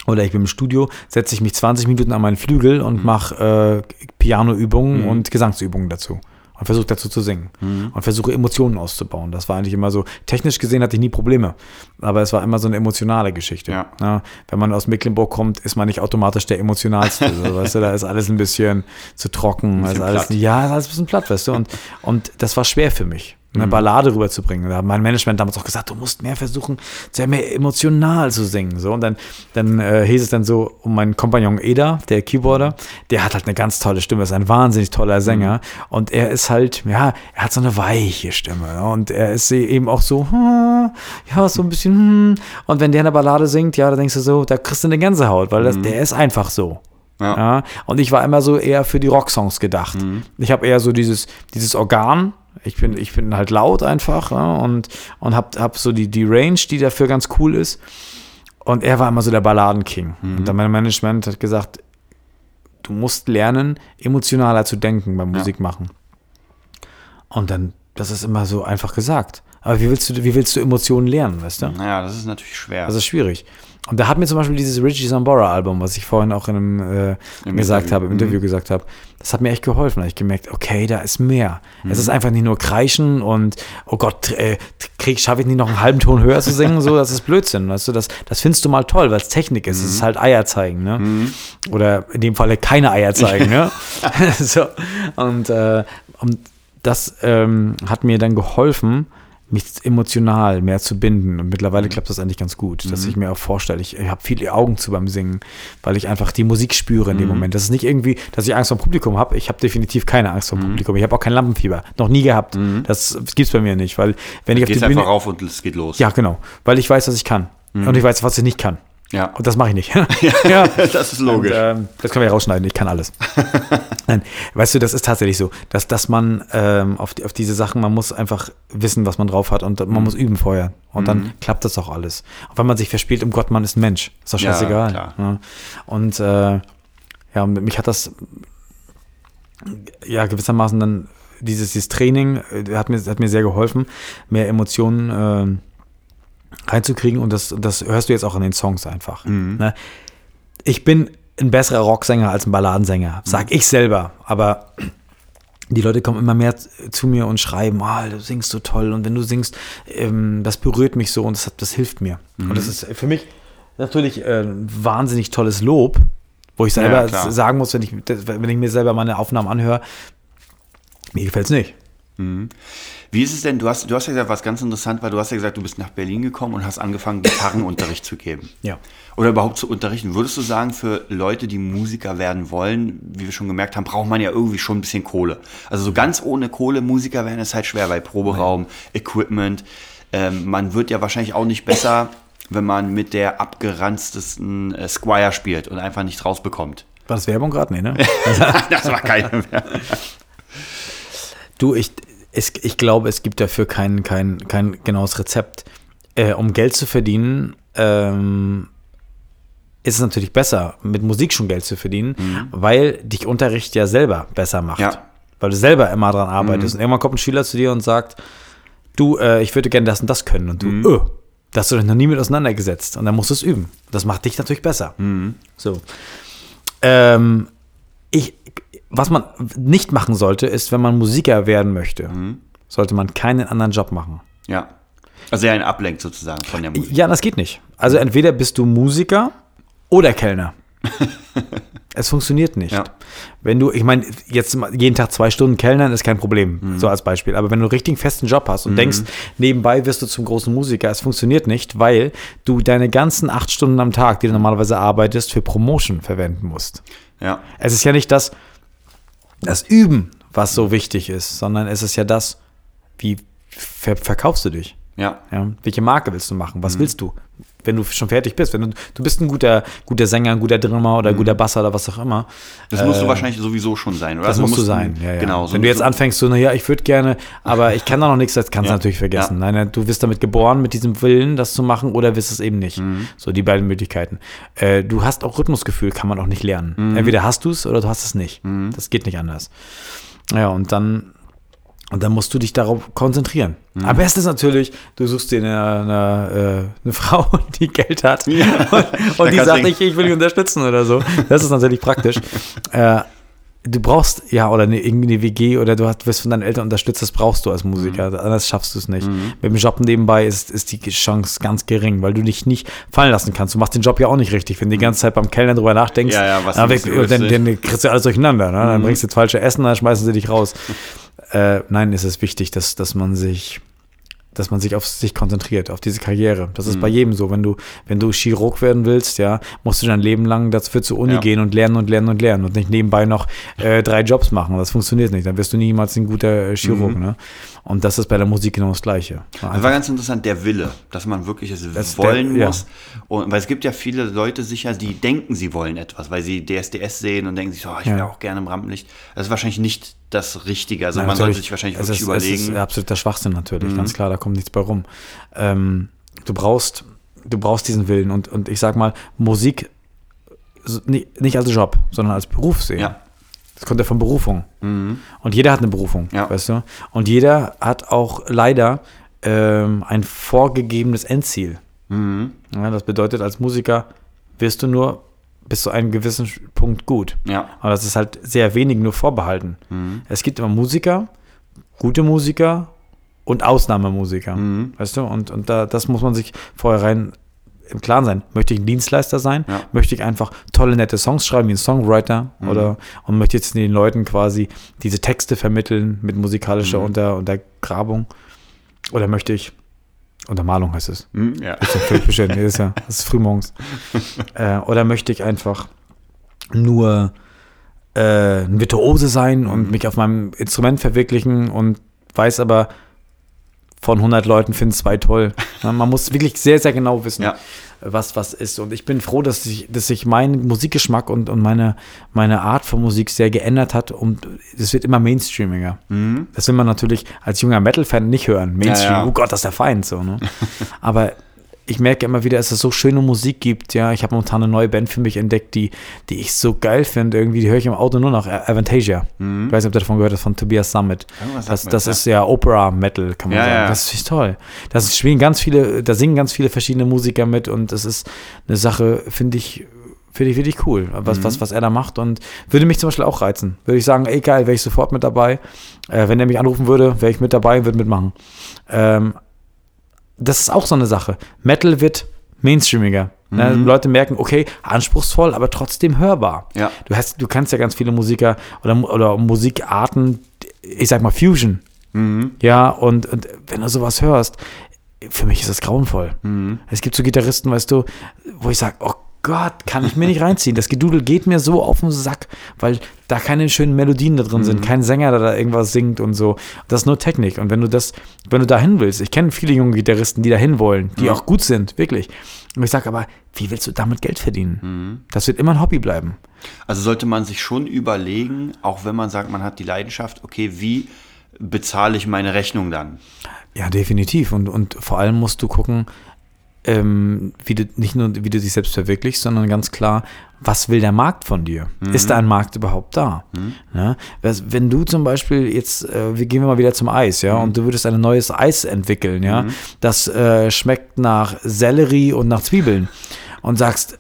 [SPEAKER 2] oder ich bin im Studio, setze ich mich 20 Minuten an meinen Flügel und mache äh, Pianoübungen und Gesangsübungen dazu. Und versuche dazu zu singen. Und versuche Emotionen auszubauen. Das war eigentlich immer so. Technisch gesehen hatte ich nie Probleme. Aber es war immer so eine emotionale Geschichte.
[SPEAKER 1] Ja.
[SPEAKER 2] wenn man aus Mecklenburg kommt, ist man nicht automatisch der emotionalste. so, weißt du, da ist alles ein bisschen zu trocken.
[SPEAKER 1] bisschen
[SPEAKER 2] ist alles, ja, ist alles ein bisschen platt, weißt du. Und, und das war schwer für mich,
[SPEAKER 1] Mhm.
[SPEAKER 2] Eine Ballade rüberzubringen. Da hat mein Management damals auch gesagt, du musst mehr versuchen, sehr mehr emotional zu singen. So, und dann, dann äh, hieß es dann so um meinen Kompagnon Eda, der Keyboarder, der hat halt eine ganz tolle Stimme, ist ein wahnsinnig toller Sänger. Und er ist halt, ja, er hat so eine weiche Stimme. ne? Und er ist eben auch so, hm, ja, so ein bisschen, hm. und wenn der eine Ballade singt, ja, da denkst du so, da kriegst du eine Gänsehaut, weil das, der ist einfach so.
[SPEAKER 1] Ja.
[SPEAKER 2] Ja, und ich war immer so eher für die Rocksongs gedacht. Ich habe eher so dieses, dieses Organ. Ich bin, ich bin halt laut einfach ja, und, und hab, hab so die, die Range, die dafür ganz cool ist. Und er war immer so der Balladenking. Und dann mein Management hat gesagt, du musst lernen, emotionaler zu denken beim Musikmachen. Und dann, das ist immer so einfach gesagt. Aber wie willst du, wie willst du Emotionen lernen, weißt du?
[SPEAKER 1] Naja, das ist natürlich schwer.
[SPEAKER 2] Das ist schwierig. Und da hat mir zum Beispiel dieses Richie Sambora Album, was ich vorhin auch in einem äh,
[SPEAKER 1] Im
[SPEAKER 2] gesagt
[SPEAKER 1] Interview.
[SPEAKER 2] habe, im Interview gesagt habe, das hat mir echt geholfen. Da habe ich gemerkt, okay, da ist mehr. Es ist einfach nicht nur kreischen und oh Gott, äh, krieg, schaffe ich nicht noch einen halben Ton höher zu singen, so, das ist Blödsinn. Weißt du, das, das findest du mal toll, weil es Technik ist. Es ist halt Eier zeigen, ne? Oder in dem Falle keine Eier zeigen, ne? so. Und, äh, und das ähm, hat mir dann geholfen, mich emotional mehr zu binden. Und mittlerweile klappt das eigentlich ganz gut, dass ich mir auch vorstelle, ich, ich habe viele Augen zu beim Singen, weil ich einfach die Musik spüre in dem Moment. Das ist nicht irgendwie, dass ich Angst vor dem Publikum habe. Ich habe definitiv keine Angst vor dem Publikum. Ich habe auch kein Lampenfieber. Noch nie gehabt. Das gibt's bei mir nicht, weil wenn ich auf die Bühne...
[SPEAKER 1] einfach rauf und es geht los.
[SPEAKER 2] Ja, genau. Weil ich weiß, was ich kann. Und ich weiß, was ich nicht kann.
[SPEAKER 1] Ja.
[SPEAKER 2] Und das mache ich nicht. ja,
[SPEAKER 1] das ist logisch.
[SPEAKER 2] Und, ähm, das können wir ja rausschneiden, ich kann alles. Nein, weißt du, das ist tatsächlich so, dass, dass man ähm, auf, die, auf diese Sachen, man muss einfach wissen, was man drauf hat und man muss üben vorher. Und dann klappt das auch alles. Auch wenn man sich verspielt, um Gott, man ist ein Mensch. Ist doch
[SPEAKER 1] Ja,
[SPEAKER 2] scheißegal.
[SPEAKER 1] klar.
[SPEAKER 2] Ja. Und äh, ja, und mich hat das ja gewissermaßen dann dieses, dieses Training äh, hat mir, hat mir sehr geholfen, mehr Emotionen ähm, reinzukriegen und das, das hörst du jetzt auch in den Songs einfach. Ne? Ich bin ein besserer Rocksänger als ein Balladensänger, sag ich selber, aber die Leute kommen immer mehr zu mir und schreiben, ah, du singst so toll und wenn du singst, ähm, das berührt mich so und das, das hilft mir. Und das ist für mich natürlich äh, ein wahnsinnig tolles Lob, wo ich selber
[SPEAKER 1] Ja,
[SPEAKER 2] sagen muss, wenn ich, wenn ich mir selber meine Aufnahmen anhöre, mir gefällt's nicht.
[SPEAKER 1] Wie ist es denn, du hast, du hast ja gesagt, was ganz interessant war, du hast ja gesagt, du bist nach Berlin gekommen und hast angefangen, Gitarrenunterricht zu geben.
[SPEAKER 2] Ja.
[SPEAKER 1] Oder überhaupt zu unterrichten. Würdest du sagen, für Leute, die Musiker werden wollen, wie wir schon gemerkt haben, braucht man ja irgendwie schon ein bisschen Kohle. Also so ganz ohne Kohle Musiker werden ist halt schwer, weil Proberaum, Equipment, ähm, man wird ja wahrscheinlich auch nicht besser, wenn man mit der abgeranztesten äh, Squire spielt und einfach nicht rausbekommt.
[SPEAKER 2] War das Werbung gerade? Nee, ne?
[SPEAKER 1] das war keiner mehr.
[SPEAKER 2] Du, ich, es, ich glaube, es gibt dafür kein, kein, kein genaues Rezept. Äh, um Geld zu verdienen, ähm, ist es natürlich besser, mit Musik schon Geld zu verdienen, weil dich Unterricht ja selber besser macht.
[SPEAKER 1] Ja.
[SPEAKER 2] Weil du selber immer dran arbeitest. Und irgendwann kommt ein Schüler zu dir und sagt, du, äh, ich würde gerne das und das können. Und du, öh, da hast du dich noch nie mit auseinandergesetzt. Und dann musst du es üben. Das macht dich natürlich besser. So. Ähm, ich, was man nicht machen sollte, ist, wenn man Musiker werden möchte, sollte man keinen anderen Job machen.
[SPEAKER 1] Ja. Also ja, ein Ablenk sozusagen von der Musik.
[SPEAKER 2] Ja, das geht nicht. Also entweder bist du Musiker oder Kellner. es funktioniert nicht.
[SPEAKER 1] Ja.
[SPEAKER 2] Wenn du, ich meine, jetzt jeden Tag zwei Stunden Kellnern ist kein Problem, so als Beispiel. Aber wenn du einen richtigen festen Job hast und denkst, nebenbei wirst du zum großen Musiker, es funktioniert nicht, weil du deine ganzen acht Stunden am Tag, die du normalerweise arbeitest, für Promotion verwenden musst.
[SPEAKER 1] Ja.
[SPEAKER 2] Es ist ja nicht das, das Üben, was so wichtig ist, sondern es ist ja das, wie ver verkaufst du dich?
[SPEAKER 1] Ja.
[SPEAKER 2] Ja, welche Marke willst du machen? Was willst du? Wenn du schon fertig bist, wenn du, du bist ein guter, guter Sänger, ein guter Drummer oder ein guter Basser oder was auch immer.
[SPEAKER 1] Das musst du wahrscheinlich sowieso schon sein, oder?
[SPEAKER 2] Äh, Das
[SPEAKER 1] Also
[SPEAKER 2] musst du sein, ja, ja.
[SPEAKER 1] Genau. so
[SPEAKER 2] Wenn du jetzt anfängst, so, naja, ich würde gerne, aber ich kann da noch nichts, das kannst du
[SPEAKER 1] Ja.
[SPEAKER 2] natürlich vergessen.
[SPEAKER 1] Ja.
[SPEAKER 2] Nein, du bist damit geboren, mit diesem Willen, das zu machen, oder wirst es eben nicht.
[SPEAKER 1] Mhm.
[SPEAKER 2] So, die beiden Möglichkeiten. Äh, du hast auch Rhythmusgefühl, kann man auch nicht lernen.
[SPEAKER 1] Mhm.
[SPEAKER 2] Entweder hast du es oder du hast es nicht. Das geht nicht anders. Ja, und dann, und dann musst du dich darauf konzentrieren.
[SPEAKER 1] Mhm.
[SPEAKER 2] Am besten ist natürlich, du suchst dir eine, eine, äh, eine Frau, die Geld hat und, und die sagt, ich, ich will dich unterstützen oder so. Das ist natürlich praktisch. Äh, du brauchst, ja, oder eine, irgendwie eine WG oder du hast, wirst von deinen Eltern unterstützt, das brauchst du als Musiker.
[SPEAKER 1] Mhm.
[SPEAKER 2] Anders schaffst du es nicht. Mit dem Job nebenbei ist, ist die Chance ganz gering, weil du dich nicht fallen lassen kannst. Du machst den Job ja auch nicht richtig. Wenn du die ganze Zeit beim Kellner drüber nachdenkst,
[SPEAKER 1] Ja, ja, was
[SPEAKER 2] dann, dann, dann kriegst du alles durcheinander. Ne?
[SPEAKER 1] Mhm.
[SPEAKER 2] Dann bringst du das falsche Essen, dann schmeißen sie dich raus. äh, nein, es ist wichtig, dass, dass man sich dass man sich auf sich konzentriert, auf diese Karriere. Das
[SPEAKER 1] Mhm.
[SPEAKER 2] ist bei jedem so. Wenn du, wenn du Chirurg werden willst, ja, musst du dein Leben lang dafür zur Uni
[SPEAKER 1] Ja.
[SPEAKER 2] gehen und lernen und lernen und lernen und nicht nebenbei noch äh, drei Jobs machen. Das funktioniert nicht. Dann wirst du niemals ein guter äh, Chirurg. Ne? Und das ist bei der Musik genau das Gleiche.
[SPEAKER 1] Das war ganz interessant, der Wille, dass man wirklich es
[SPEAKER 2] Das-
[SPEAKER 1] wollen
[SPEAKER 2] der- ja.
[SPEAKER 1] muss. Und, weil es gibt ja viele Leute sicher, die denken, sie wollen etwas, weil sie DSDS sehen und denken sich, oh, ich
[SPEAKER 2] Ja.
[SPEAKER 1] wäre auch gerne im Rampenlicht. Das ist wahrscheinlich nicht das Richtige. Also
[SPEAKER 2] Ja,
[SPEAKER 1] man sollte sich wahrscheinlich wirklich
[SPEAKER 2] ist,
[SPEAKER 1] überlegen.
[SPEAKER 2] Es ist absoluter Schwachsinn natürlich,
[SPEAKER 1] Mhm.
[SPEAKER 2] ganz klar, da kommt nichts bei rum. Ähm, du brauchst, du brauchst diesen Willen und, und ich sag mal, Musik so- nicht, nicht als Job, sondern als Beruf sehen.
[SPEAKER 1] ja.
[SPEAKER 2] Das kommt ja von Berufung. Und jeder hat eine Berufung,
[SPEAKER 1] Ja.
[SPEAKER 2] weißt du? Und jeder hat auch leider ähm, ein vorgegebenes Endziel. Ja, das bedeutet, als Musiker wirst du nur bis zu einem gewissen Punkt gut.
[SPEAKER 1] Ja.
[SPEAKER 2] Aber das ist halt sehr wenigen nur vorbehalten. Es gibt immer Musiker, gute Musiker und Ausnahmemusiker. Weißt du? Und, und da, das muss man sich vorher rein im Klaren sein. Möchte ich ein Dienstleister sein?
[SPEAKER 1] Ja.
[SPEAKER 2] Möchte ich einfach tolle, nette Songs schreiben, wie ein Songwriter? Oder und möchte jetzt den Leuten quasi diese Texte vermitteln mit musikalischer Unter, Untergrabung? oder möchte ich, Untermalung heißt es.
[SPEAKER 1] Hm, ja.
[SPEAKER 2] Das ist ja das ist ja, das ist frühmorgens. Äh, oder möchte ich einfach nur äh, ein Virtuose sein und mich auf meinem Instrument verwirklichen und weiß aber, von 100 Leuten finden zwei toll. Man muss wirklich sehr, sehr genau wissen,
[SPEAKER 1] Ja.
[SPEAKER 2] was was ist. Und ich bin froh, dass sich, dass sich mein Musikgeschmack und, und meine, meine Art von Musik sehr geändert hat und es wird immer mainstreamiger. Das will man natürlich als junger Metal-Fan nicht hören. Mainstream,
[SPEAKER 1] Ja, ja.
[SPEAKER 2] oh Gott, das ist der Feind. So, ne? Aber ich merke immer wieder, dass es so schöne Musik gibt. Ja, ich habe momentan eine neue Band für mich entdeckt, die, die ich so geil finde. Irgendwie, die höre ich im Auto nur noch. Avantasia. Ich weiß nicht, ob du davon gehört hast, von Tobias Summit.
[SPEAKER 1] Irgendwas
[SPEAKER 2] das das, ist ja Opera-Metal, kann man
[SPEAKER 1] Ja,
[SPEAKER 2] sagen.
[SPEAKER 1] ja.
[SPEAKER 2] Das ist toll. Das spielen ganz viele, da singen ganz viele verschiedene Musiker mit und das ist eine Sache, finde ich, finde ich wirklich cool, was,
[SPEAKER 1] Mhm.
[SPEAKER 2] was, was er da macht und würde mich zum Beispiel auch reizen. Würde ich sagen, ey geil, wäre ich sofort mit dabei. Äh, wenn er mich anrufen würde, wäre ich mit dabei und würde mitmachen. Ähm, das ist auch so eine Sache. Metal wird mainstreamiger. Ne?
[SPEAKER 1] Mhm.
[SPEAKER 2] Leute merken, okay, anspruchsvoll, aber trotzdem hörbar.
[SPEAKER 1] Ja.
[SPEAKER 2] Du, hast, du kannst ja ganz viele Musiker oder, oder Musikarten, ich sag mal Fusion.
[SPEAKER 1] Mhm.
[SPEAKER 2] Ja, und, und wenn du sowas hörst, für mich ist das grauenvoll.
[SPEAKER 1] Mhm.
[SPEAKER 2] Es gibt so Gitarristen, weißt du, wo ich sage, oh Gott, kann ich mir nicht reinziehen. Das Gedudel geht mir so auf den Sack, weil da keine schönen Melodien da drin sind, kein Sänger, der da irgendwas singt und so. Das ist nur Technik. Und wenn du das, wenn du dahin willst, ich kenne viele junge Gitarristen, die dahin wollen, die auch gut sind, wirklich. Und ich sage aber, wie willst du damit Geld verdienen? Das wird immer ein Hobby bleiben.
[SPEAKER 1] Also sollte man sich schon überlegen, auch wenn man sagt, man hat die Leidenschaft, okay, wie bezahle ich meine Rechnung dann?
[SPEAKER 2] Ja, definitiv. Und, und vor allem musst du gucken, ähm, wie du nicht nur, wie du dich selbst verwirklichst, sondern ganz klar, was will der Markt von dir? Ist da ein Markt überhaupt da? Ne? Was- Wenn du zum Beispiel jetzt, äh, wir gehen wir mal wieder zum Eis, ja, und du würdest ein neues Eis entwickeln, ja, das äh, schmeckt nach Sellerie und nach Zwiebeln und sagst,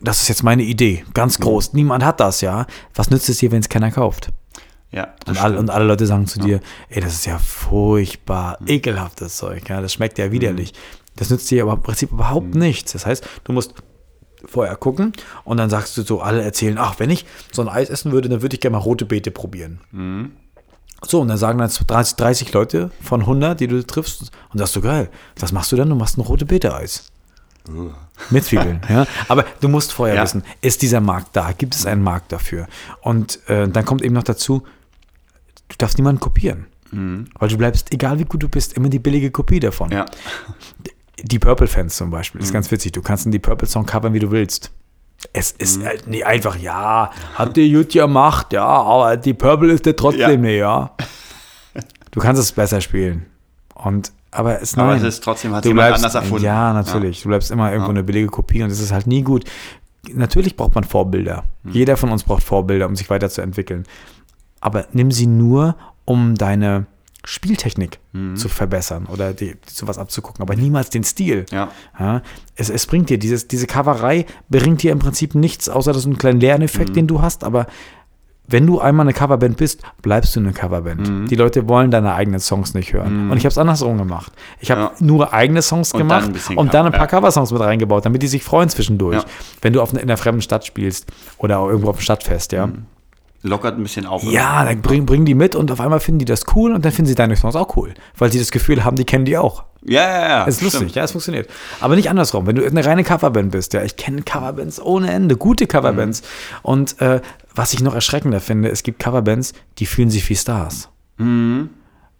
[SPEAKER 2] das ist jetzt meine Idee, ganz groß, niemand hat das, ja. Was nützt es dir, wenn es keiner kauft?
[SPEAKER 1] Ja,
[SPEAKER 2] Und alle,
[SPEAKER 1] stimmt.
[SPEAKER 2] und alle Leute sagen zu dir, ey, das ist ja furchtbar, ekelhaftes Zeug, ja, das schmeckt ja widerlich. Das nützt dir aber im Prinzip überhaupt nichts. Das heißt, du musst vorher gucken und dann sagst du so, alle erzählen, ach, wenn ich so ein Eis essen würde, dann würde ich gerne mal rote Beete probieren. So, und dann sagen dann 30, 30 Leute von 100, die du triffst, und sagst du, geil, was machst du dann? Du machst ein rote Beete-Eis. Mit Zwiebeln, ja. Aber du musst vorher
[SPEAKER 1] Ja.
[SPEAKER 2] wissen, ist dieser Markt da? Gibt es einen Markt dafür? Und äh, dann kommt eben noch dazu, du darfst niemanden kopieren. Weil du bleibst, egal wie gut du bist, immer die billige Kopie davon.
[SPEAKER 1] Ja.
[SPEAKER 2] Die Purple-Fans zum Beispiel, ist ganz witzig. Du kannst die Purple-Song covern, wie du willst. Es ist halt nicht einfach, ja, hat die gut gemacht, ja, aber die Purple ist der trotzdem
[SPEAKER 1] Ja.
[SPEAKER 2] nicht, ja. Du kannst es besser spielen. Und, aber es,
[SPEAKER 1] Aber
[SPEAKER 2] nein.
[SPEAKER 1] es ist trotzdem, hat
[SPEAKER 2] du
[SPEAKER 1] jemand
[SPEAKER 2] bleibst,
[SPEAKER 1] anders erfunden.
[SPEAKER 2] Ja, natürlich. Du bleibst immer irgendwo
[SPEAKER 1] Ja.
[SPEAKER 2] eine billige Kopie und das ist halt nie gut. Natürlich braucht man Vorbilder.
[SPEAKER 1] Hm.
[SPEAKER 2] Jeder von uns braucht Vorbilder, um sich weiterzuentwickeln. Aber nimm sie nur, um deine Spieltechnik
[SPEAKER 1] Hm.
[SPEAKER 2] zu verbessern oder die, sowas abzugucken, aber niemals den Stil.
[SPEAKER 1] Ja.
[SPEAKER 2] Ja, es, es bringt dir, dieses, diese Coverei bringt dir im Prinzip nichts, außer das ist ein kleiner Lerneffekt,
[SPEAKER 1] Mhm.
[SPEAKER 2] den du hast, aber wenn du einmal eine Coverband bist, bleibst du eine Coverband.
[SPEAKER 1] Mhm.
[SPEAKER 2] Die Leute wollen deine eigenen Songs nicht hören. Und ich habe es andersrum gemacht. Ich habe
[SPEAKER 1] Ja.
[SPEAKER 2] nur eigene Songs
[SPEAKER 1] Und dann
[SPEAKER 2] gemacht
[SPEAKER 1] bisschen
[SPEAKER 2] und dann ein paar
[SPEAKER 1] ja.
[SPEAKER 2] Coversongs mit reingebaut, damit die sich freuen zwischendurch.
[SPEAKER 1] Ja.
[SPEAKER 2] Wenn du auf, eine- in einer fremden Stadt spielst oder auch irgendwo auf dem Stadtfest, ja.
[SPEAKER 1] Lockert ein bisschen auf.
[SPEAKER 2] Ja, dann bringen bring die mit und auf einmal finden die das cool und dann finden sie deine Songs auch cool, weil sie das Gefühl haben, die kennen die auch.
[SPEAKER 1] ja, ja. ja
[SPEAKER 2] Es ist lustig,
[SPEAKER 1] stimmt.
[SPEAKER 2] ja, es funktioniert. Aber nicht andersrum. Wenn du eine reine Coverband bist, ja, ich kenne Coverbands ohne Ende, gute Coverbands. Und äh, was ich noch erschreckender finde, es gibt Coverbands, die fühlen sich wie Stars.
[SPEAKER 1] Mhm.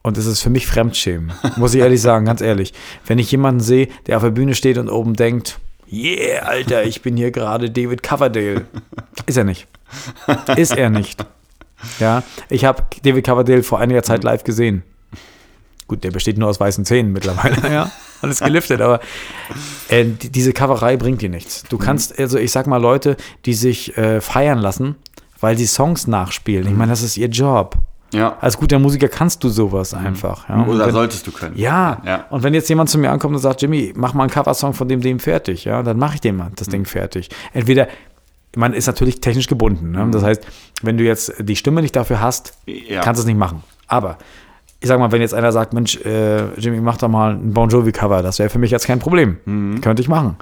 [SPEAKER 2] Und es ist für mich Fremdschämen, muss ich ehrlich sagen, ganz ehrlich. Wenn ich jemanden sehe, der auf der Bühne steht und oben denkt, yeah, Alter, ich bin hier gerade David Coverdale. Ist er nicht. Ist er nicht. Ja, ich habe David Coverdale vor einiger Zeit live gesehen. Gut, der besteht nur aus weißen Zähnen mittlerweile, ja. Alles geliftet, aber äh, die, diese Coverei bringt dir nichts. Du kannst, also ich sag mal, Leute, die sich äh, feiern lassen, weil sie Songs nachspielen. Ich meine, das ist ihr Job.
[SPEAKER 1] Ja.
[SPEAKER 2] Als guter Musiker kannst du sowas einfach. Ja.
[SPEAKER 1] Oder
[SPEAKER 2] wenn,
[SPEAKER 1] solltest du können.
[SPEAKER 2] ja.
[SPEAKER 1] Ja.
[SPEAKER 2] und wenn jetzt jemand zu mir ankommt und sagt, Jimmy, mach mal einen Coversong von dem, dem fertig, ja, dann mache ich dem das Ding fertig. Entweder, man ist natürlich technisch gebunden. Ne? Das heißt, wenn du jetzt die Stimme nicht dafür hast,
[SPEAKER 1] Ja.
[SPEAKER 2] kannst du es nicht machen. Aber ich sag mal, wenn jetzt einer sagt, Mensch, äh, Jimmy, mach doch mal ein Bon Jovi-Cover, das wäre für mich jetzt kein Problem. Könnte ich machen.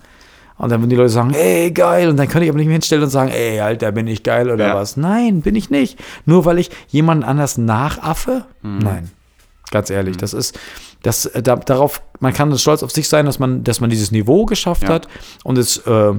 [SPEAKER 2] Und dann würden die Leute sagen, ey, geil. Und dann könnte ich aber nicht mehr hinstellen und sagen, ey, Alter, bin ich geil oder
[SPEAKER 1] Ja.
[SPEAKER 2] was. Nein, bin ich nicht. Nur weil ich jemanden anders nachaffe? Nein. Ganz ehrlich, das ist, Das, äh, da, darauf, man kann stolz auf sich sein, dass man, dass man dieses Niveau geschafft
[SPEAKER 1] Ja.
[SPEAKER 2] hat und es, äh,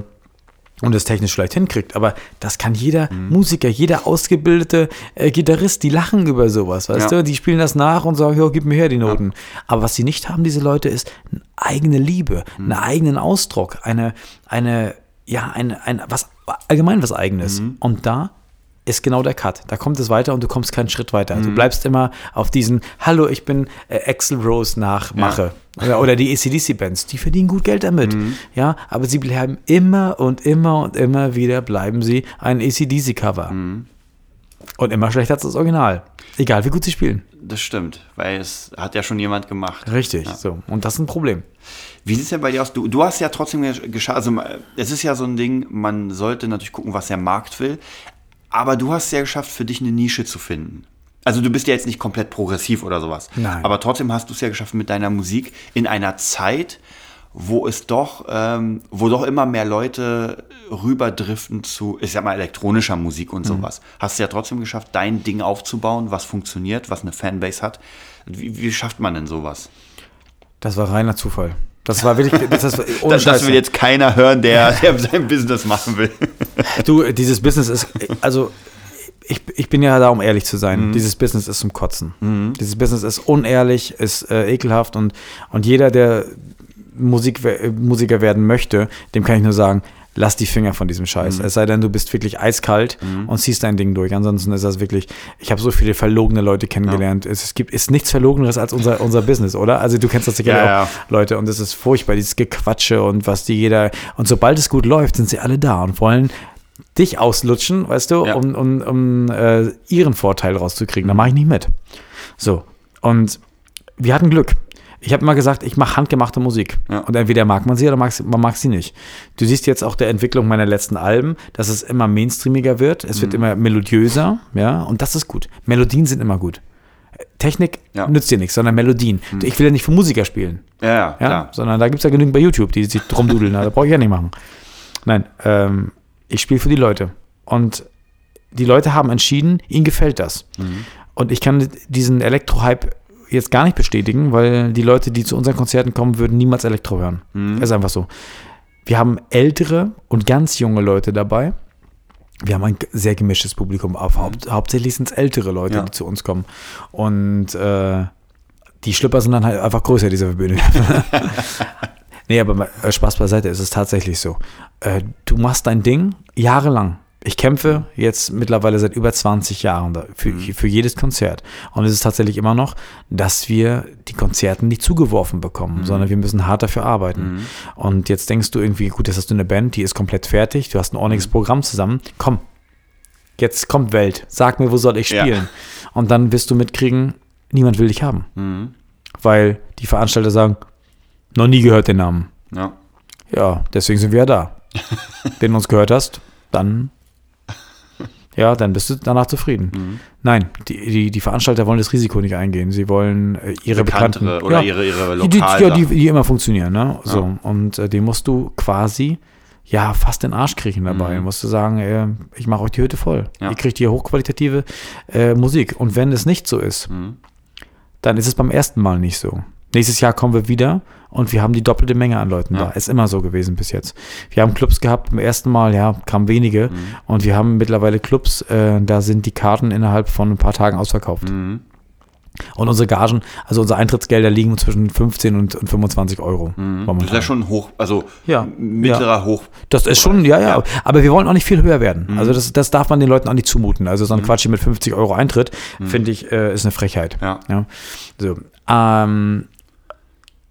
[SPEAKER 2] und es technisch vielleicht hinkriegt. Aber das kann jeder
[SPEAKER 1] Mhm.
[SPEAKER 2] Musiker, jeder ausgebildete äh, Gitarrist, die lachen über sowas, weißt
[SPEAKER 1] Ja.
[SPEAKER 2] du? Die spielen das nach und sagen, ja, gib mir her die Noten. Aber was sie nicht haben, diese Leute, ist eine eigene Liebe,
[SPEAKER 1] Mhm.
[SPEAKER 2] einen eigenen Ausdruck, eine, eine, ja, eine, ein, was, allgemein was Eigenes.
[SPEAKER 1] Mhm.
[SPEAKER 2] Und da ist genau der Cut. Da kommt es weiter und du kommst keinen Schritt weiter.
[SPEAKER 1] Mhm.
[SPEAKER 2] Du bleibst immer auf diesen, hallo, ich bin äh, Axel Rose nachmache. Oder, oder die ACDC-Bands, die verdienen gut Geld damit.
[SPEAKER 1] Mhm.
[SPEAKER 2] Ja, aber sie bleiben immer und immer und immer wieder bleiben sie ein ACDC-Cover.
[SPEAKER 1] Mhm.
[SPEAKER 2] Und immer schlechter als das Original. Egal, wie gut sie spielen.
[SPEAKER 1] Das stimmt, weil es hat ja schon jemand gemacht.
[SPEAKER 2] Richtig.
[SPEAKER 1] Ja.
[SPEAKER 2] So. Und das ist ein Problem.
[SPEAKER 1] Wie sieht es denn bei dir aus? Du, du hast ja trotzdem geschafft, also es ist ja so ein Ding, man sollte natürlich gucken, was der Markt will, aber du hast es ja geschafft, für dich eine Nische zu finden. Also du bist ja jetzt nicht komplett progressiv oder sowas.
[SPEAKER 2] Nein.
[SPEAKER 1] Aber trotzdem hast du es ja geschafft mit deiner Musik in einer Zeit, wo es doch, ähm, wo doch immer mehr Leute rüberdriften zu, ich sag mal, elektronischer Musik und sowas. Hast du ja trotzdem geschafft, dein Ding aufzubauen, was funktioniert, was eine Fanbase hat. Wie, wie schafft man denn sowas?
[SPEAKER 2] Das war reiner Zufall. Das war wirklich, das, das, ohne
[SPEAKER 1] Das, das will jetzt keiner hören, der, der sein Business machen will.
[SPEAKER 2] Du, dieses Business ist, also ich, ich bin ja da, um ehrlich zu sein. Dieses Business ist zum Kotzen. Dieses Business ist unehrlich, ist äh, ekelhaft und, und jeder, der Musik, äh, Musiker werden möchte, dem kann ich nur sagen, lass die Finger von diesem Scheiß. Es sei denn, du bist wirklich eiskalt und ziehst dein Ding durch. Ansonsten ist das wirklich, ich habe so viele verlogene Leute kennengelernt. Es, es gibt ist nichts Verlogeneres als unser, unser Business, oder? Also du kennst das sicher
[SPEAKER 1] Ja,
[SPEAKER 2] auch,
[SPEAKER 1] ja.
[SPEAKER 2] Leute, und es ist furchtbar, dieses Gequatsche und was die jeder, und sobald es gut läuft, sind sie alle da und wollen dich auslutschen, weißt du,
[SPEAKER 1] Ja.
[SPEAKER 2] um, um, um äh, ihren Vorteil rauszukriegen. Da mache ich nicht mit. So, und wir hatten Glück. Ich habe immer gesagt, ich mache handgemachte Musik.
[SPEAKER 1] Ja.
[SPEAKER 2] Und entweder mag man sie oder mag man mag sie nicht. Du siehst jetzt auch der Entwicklung meiner letzten Alben, dass es immer mainstreamiger wird. Es
[SPEAKER 1] Mhm.
[SPEAKER 2] wird immer melodiöser, ja, und das ist gut. Melodien sind immer gut. Technik
[SPEAKER 1] Ja.
[SPEAKER 2] nützt dir nichts, sondern Melodien. Ich will ja nicht für Musiker spielen.
[SPEAKER 1] Ja, ja,
[SPEAKER 2] sondern da gibt es ja genügend bei YouTube, die sich drum dudeln. da brauche ich ja nicht machen. Nein, ähm, ich spiele für die Leute. Und die Leute haben entschieden, ihnen gefällt das. Und ich kann diesen Elektro-Hype jetzt gar nicht bestätigen, weil die Leute, die zu unseren Konzerten kommen, würden niemals Elektro hören. Ist einfach so. Wir haben ältere und ganz junge Leute dabei. Wir haben ein sehr gemischtes Publikum. Auf, haupt, hauptsächlich sind es ältere Leute,
[SPEAKER 1] Ja.
[SPEAKER 2] die zu uns kommen. Und äh, die Schlipper sind dann halt einfach größer, diese Bühne. nee, aber äh, Spaß beiseite, es ist tatsächlich so. Äh, du machst dein Ding jahrelang. Ich kämpfe jetzt mittlerweile seit über 20 Jahren für, für jedes Konzert. Und es ist tatsächlich immer noch, dass wir die Konzerten nicht zugeworfen bekommen, sondern wir müssen hart dafür arbeiten. Und jetzt denkst du irgendwie, gut, jetzt hast du eine Band, die ist komplett fertig, du hast ein ordentliches Programm zusammen. Komm, jetzt kommt Welt. Sag mir, wo soll ich
[SPEAKER 1] Ja.
[SPEAKER 2] spielen? Und dann wirst du mitkriegen, niemand will dich haben.
[SPEAKER 1] Mhm.
[SPEAKER 2] Weil die Veranstalter sagen, noch nie gehört den Namen.
[SPEAKER 1] Ja.
[SPEAKER 2] Ja, deswegen sind wir ja da. Wenn du uns gehört hast, dann ja, dann bist du danach zufrieden.
[SPEAKER 1] Mhm.
[SPEAKER 2] Nein, die, die, die Veranstalter wollen das Risiko nicht eingehen. Sie wollen äh, ihre
[SPEAKER 1] Bekanntere
[SPEAKER 2] bekannten
[SPEAKER 1] oder
[SPEAKER 2] ja,
[SPEAKER 1] ihre, ihre
[SPEAKER 2] die, die, ja,
[SPEAKER 1] Lokal.
[SPEAKER 2] die, die immer funktionieren, ne? So. Und äh, den musst du quasi ja fast den Arsch kriechen dabei.
[SPEAKER 1] Mhm.
[SPEAKER 2] Musst du sagen, äh, ich mache euch die Hütte voll.
[SPEAKER 1] Ja.
[SPEAKER 2] Ihr kriegt hier hochqualitative äh, Musik. Und wenn es nicht so ist,
[SPEAKER 1] Mhm.
[SPEAKER 2] dann ist es beim ersten Mal nicht so. Nächstes Jahr kommen wir wieder und wir haben die doppelte Menge an Leuten
[SPEAKER 1] Ja.
[SPEAKER 2] da. Ist immer so gewesen bis jetzt. Wir haben Clubs gehabt, beim ersten Mal, ja, kamen wenige.
[SPEAKER 1] Mhm.
[SPEAKER 2] Und wir haben mittlerweile Clubs, äh, da sind die Karten innerhalb von ein paar Tagen ausverkauft.
[SPEAKER 1] Mhm.
[SPEAKER 2] Und unsere Gagen, also unsere Eintrittsgelder liegen zwischen 15 und, und 25 Euro.
[SPEAKER 1] Mhm. Das ist ja schon hoch, also
[SPEAKER 2] Ja,
[SPEAKER 1] mittlerer Hoch.
[SPEAKER 2] Das ist schon, ja, ja,
[SPEAKER 1] Ja. Mhm.
[SPEAKER 2] Aber wir wollen auch nicht viel höher werden. Also das, das darf man den Leuten auch nicht zumuten. Also so ein Quatsch hier mit 50 Euro Eintritt, finde ich, äh, ist eine Frechheit.
[SPEAKER 1] Mhm. Ja.
[SPEAKER 2] Ja. So. Ähm,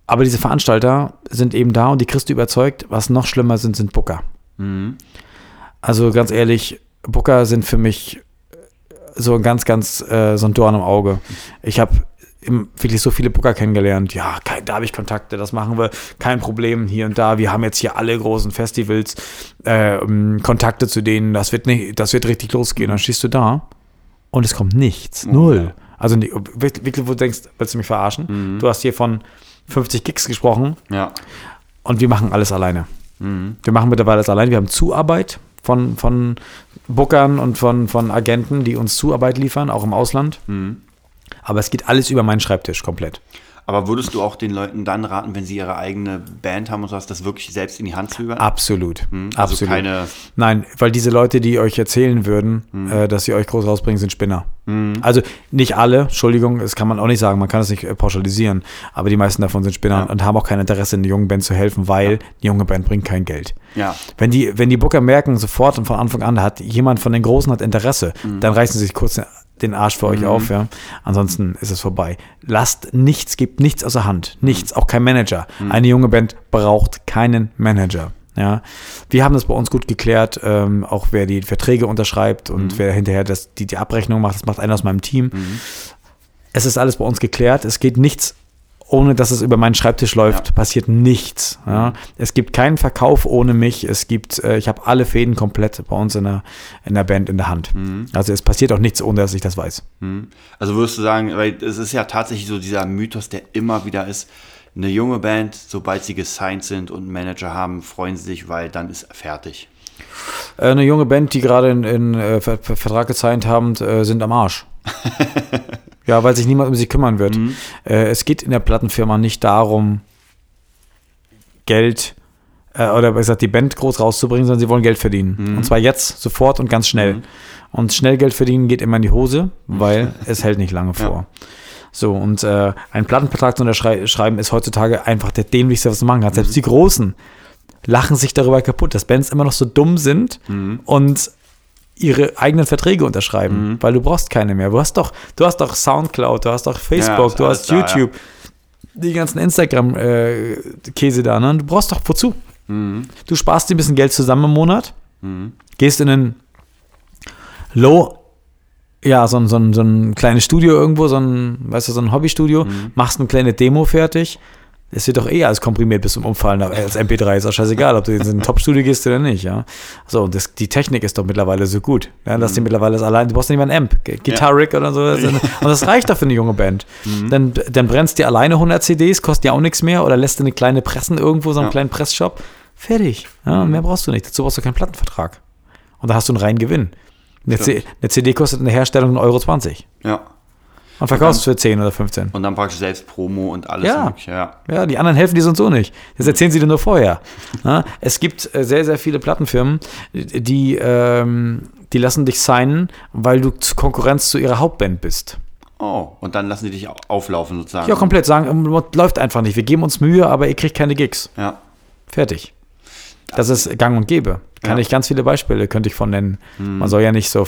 [SPEAKER 2] aber diese Veranstalter sind eben da und die kriegst du überzeugt. Was noch schlimmer sind, sind Booker.
[SPEAKER 1] Mhm.
[SPEAKER 2] Also ganz ehrlich, Booker sind für mich so ein ganz, ganz äh, so ein Dorn im Auge. Ich habe wirklich so viele Booker kennengelernt. Ja, kein, da habe ich Kontakte, das machen wir, kein Problem hier und da. Wir haben jetzt hier alle großen Festivals, äh, um, Kontakte zu denen, das wird nicht, das wird richtig losgehen. Dann stehst du da und es kommt nichts, null. Also nicht- wirklich, wirklich, wo du denkst, willst du mich verarschen? Du hast hier von 50 Gigs gesprochen
[SPEAKER 1] Ja.
[SPEAKER 2] und wir machen alles alleine.
[SPEAKER 1] Mhm.
[SPEAKER 2] Wir machen mittlerweile alles allein. Wir haben Zuarbeit von, von Bookern und von, von Agenten, die uns Zuarbeit liefern, auch im Ausland.
[SPEAKER 1] Mhm.
[SPEAKER 2] Aber es geht alles über meinen Schreibtisch komplett.
[SPEAKER 1] Aber würdest du auch den Leuten dann raten, wenn sie ihre eigene Band haben und sowas, das wirklich selbst in die Hand zu übernehmen?
[SPEAKER 2] Absolut.
[SPEAKER 1] also
[SPEAKER 2] Absolut.
[SPEAKER 1] keine-
[SPEAKER 2] Nein, weil diese Leute, die euch erzählen würden,
[SPEAKER 1] Mhm.
[SPEAKER 2] äh, dass sie euch groß rausbringen, sind Spinner. Also nicht alle, Entschuldigung, das kann man auch nicht sagen, man kann es nicht äh, pauschalisieren, aber die meisten davon sind Spinner
[SPEAKER 1] Ja.
[SPEAKER 2] und haben auch kein Interesse, einer jungen Band zu helfen, weil die junge Band bringt kein Geld.
[SPEAKER 1] Ja.
[SPEAKER 2] Wenn die, wenn die Booker merken, sofort und von Anfang an, hat jemand von den Großen hat Interesse,
[SPEAKER 1] Mhm.
[SPEAKER 2] dann reißen sie sich kurz den Arsch für euch auf, ja. Ansonsten ist es vorbei. Lasst nichts, gebt nichts außer Hand. Nichts, auch kein Manager. Eine junge Band braucht keinen Manager. Ja, wir haben das bei uns gut geklärt, ähm, auch wer die Verträge unterschreibt und wer hinterher das, die, die Abrechnung macht, das macht einer aus meinem Team. Es ist alles bei uns geklärt. Es geht nichts, ohne dass es über meinen Schreibtisch läuft,
[SPEAKER 1] Ja.
[SPEAKER 2] passiert nichts. Ja. Es gibt keinen Verkauf ohne mich. Es gibt, äh, ich habe alle Fäden komplett bei uns in der, in der Band in der Hand. Also es passiert auch nichts, ohne dass ich das weiß.
[SPEAKER 1] Also würdest du sagen, weil es ist ja tatsächlich so dieser Mythos, der immer wieder ist, eine junge Band, sobald sie gesigned sind und einen Manager haben, freuen sie sich, weil dann ist fertig.
[SPEAKER 2] Äh, eine junge Band, die gerade in, in äh, Ver Ver Vertrag gezeigt haben, äh, sind am Arsch. ja, weil sich niemand um sie kümmern wird. Äh, es geht in der Plattenfirma nicht darum, Geld äh, oder besser gesagt, die Band groß rauszubringen, sondern sie wollen Geld verdienen. Und zwar jetzt, sofort und ganz schnell. Und schnell Geld verdienen geht immer in die Hose, weil es hält nicht lange vor. So, und äh, einen Plattenvertrag zu unterschreiben ist heutzutage einfach der dämlichste, was du machen kannst. Selbst die Großen lachen sich darüber kaputt, dass Bands immer noch so dumm sind und ihre eigenen Verträge unterschreiben, weil du brauchst keine mehr. Du hast doch, du hast doch Soundcloud, du hast doch Facebook,
[SPEAKER 1] ist
[SPEAKER 2] du hast
[SPEAKER 1] da,
[SPEAKER 2] YouTube, die ganzen Instagram-Käse da, ne? Du brauchst doch wozu? Du sparst dir ein bisschen Geld zusammen im Monat, gehst in einen Low, ja, so ein, so, ein, so ein kleines Studio irgendwo, so ein, weißt du, so ein Hobbystudio, machst eine kleine Demo fertig. Es wird doch eh alles komprimiert bis zum Umfallen als MP3. Ist auch scheißegal, ob du jetzt in ein Top-Studio gehst oder nicht, ja. So, und das, die Technik ist doch mittlerweile so gut. Ja, dass die mittlerweile das allein, du brauchst nicht mal ein Amp, G- Guitar Rig oder so. Und das reicht doch für eine junge Band. Dann, dann brennst dir alleine 100 CDs, kostet ja auch nichts mehr, oder lässt du eine kleine Pressen irgendwo, so einen
[SPEAKER 1] Ja.
[SPEAKER 2] kleinen Pressshop. Fertig. Ja, Mehr brauchst du nicht. Dazu brauchst du keinen Plattenvertrag. Und da hast du einen reinen Gewinn. Eine, C eine CD kostet in der Herstellung 1,20 Euro. 20.
[SPEAKER 1] Ja.
[SPEAKER 2] Und verkaufst für 10 oder 15.
[SPEAKER 1] Und dann praktisch selbst Promo und alles
[SPEAKER 2] Ja.
[SPEAKER 1] mögliche. Ja.
[SPEAKER 2] Ja, die anderen helfen dir sonst so nicht. Das erzählen sie dir nur vorher. Ja, es gibt äh, sehr, sehr viele Plattenfirmen, die, ähm, die lassen dich signen, weil du Konkurrenz zu ihrer Hauptband bist.
[SPEAKER 1] Oh, und dann lassen die dich au- auflaufen sozusagen.
[SPEAKER 2] Ja, komplett sagen, ähm, läuft einfach nicht. Wir geben uns Mühe, aber ihr kriegt keine Gigs.
[SPEAKER 1] Ja.
[SPEAKER 2] Fertig. Das ist gang und gäbe. Kann
[SPEAKER 1] Ja.
[SPEAKER 2] ich ganz viele Beispiele, könnte ich von nennen. Man soll ja nicht so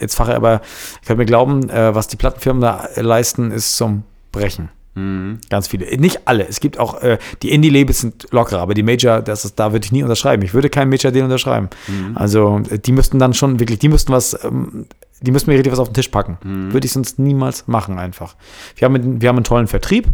[SPEAKER 2] jetzt fache, aber ich könnte mir glauben, äh, was die Plattenfirmen da äh, leisten, ist zum Brechen. Ganz viele. Nicht alle. Es gibt auch, äh, die Indie-Labels sind locker, aber die Major, das ist, da würde ich nie unterschreiben. Ich würde keinen Major-Deal unterschreiben. Also, äh, die müssten dann schon wirklich, die müssten was, ähm, die müssten mir richtig was auf den Tisch packen. Würde ich sonst niemals machen, einfach. Wir haben, wir haben einen tollen Vertrieb.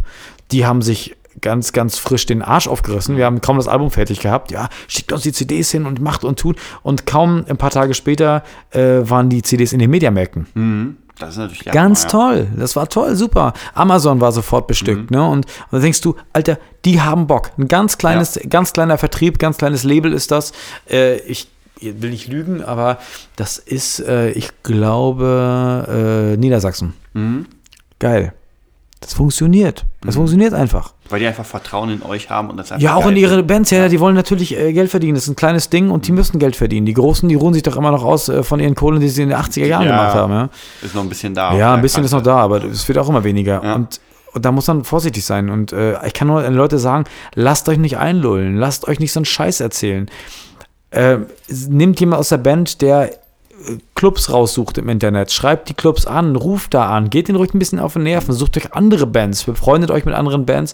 [SPEAKER 2] Die haben sich ganz, ganz frisch den Arsch aufgerissen. Wir haben kaum das Album fertig gehabt. Ja, schickt uns die CDs hin und macht und tut. Und kaum ein paar Tage später äh, waren die CDs in den Mediamärkten.
[SPEAKER 1] Mhm. Das ist natürlich
[SPEAKER 2] Ganz
[SPEAKER 1] Hammer,
[SPEAKER 2] toll. Das war toll, super. Amazon war sofort bestückt, ne? Und, und dann denkst du, Alter, die haben Bock. Ein ganz kleines, ganz kleiner Vertrieb, ganz kleines Label ist das. Äh, ich will nicht lügen, aber das ist, äh, ich glaube, äh, Niedersachsen. Geil. Das funktioniert. Das funktioniert einfach.
[SPEAKER 1] Ja. Weil die einfach Vertrauen in euch haben und das einfach
[SPEAKER 2] Ja, auch in ihre
[SPEAKER 1] finden.
[SPEAKER 2] Bands, ja, die wollen natürlich äh, Geld verdienen. Das ist ein kleines Ding und die müssen Geld verdienen. Die Großen, die ruhen sich doch immer noch aus äh, von ihren Kohlen, die sie in den 80er Jahren
[SPEAKER 1] Ja.
[SPEAKER 2] gemacht haben. Ja,
[SPEAKER 1] Ist noch ein bisschen da.
[SPEAKER 2] ja ein bisschen ist noch
[SPEAKER 1] Kante.
[SPEAKER 2] da, aber es wird auch immer weniger.
[SPEAKER 1] Ja.
[SPEAKER 2] Und, und da muss man vorsichtig sein. Und äh, ich kann nur an Leute sagen, lasst euch nicht einlullen, lasst euch nicht so einen Scheiß erzählen. Äh, nimmt jemand aus der Band, der Clubs raussucht im Internet, schreibt die Clubs an, ruft da an, geht den ruhig ein bisschen auf den Nerven, sucht euch andere Bands, befreundet euch mit anderen Bands,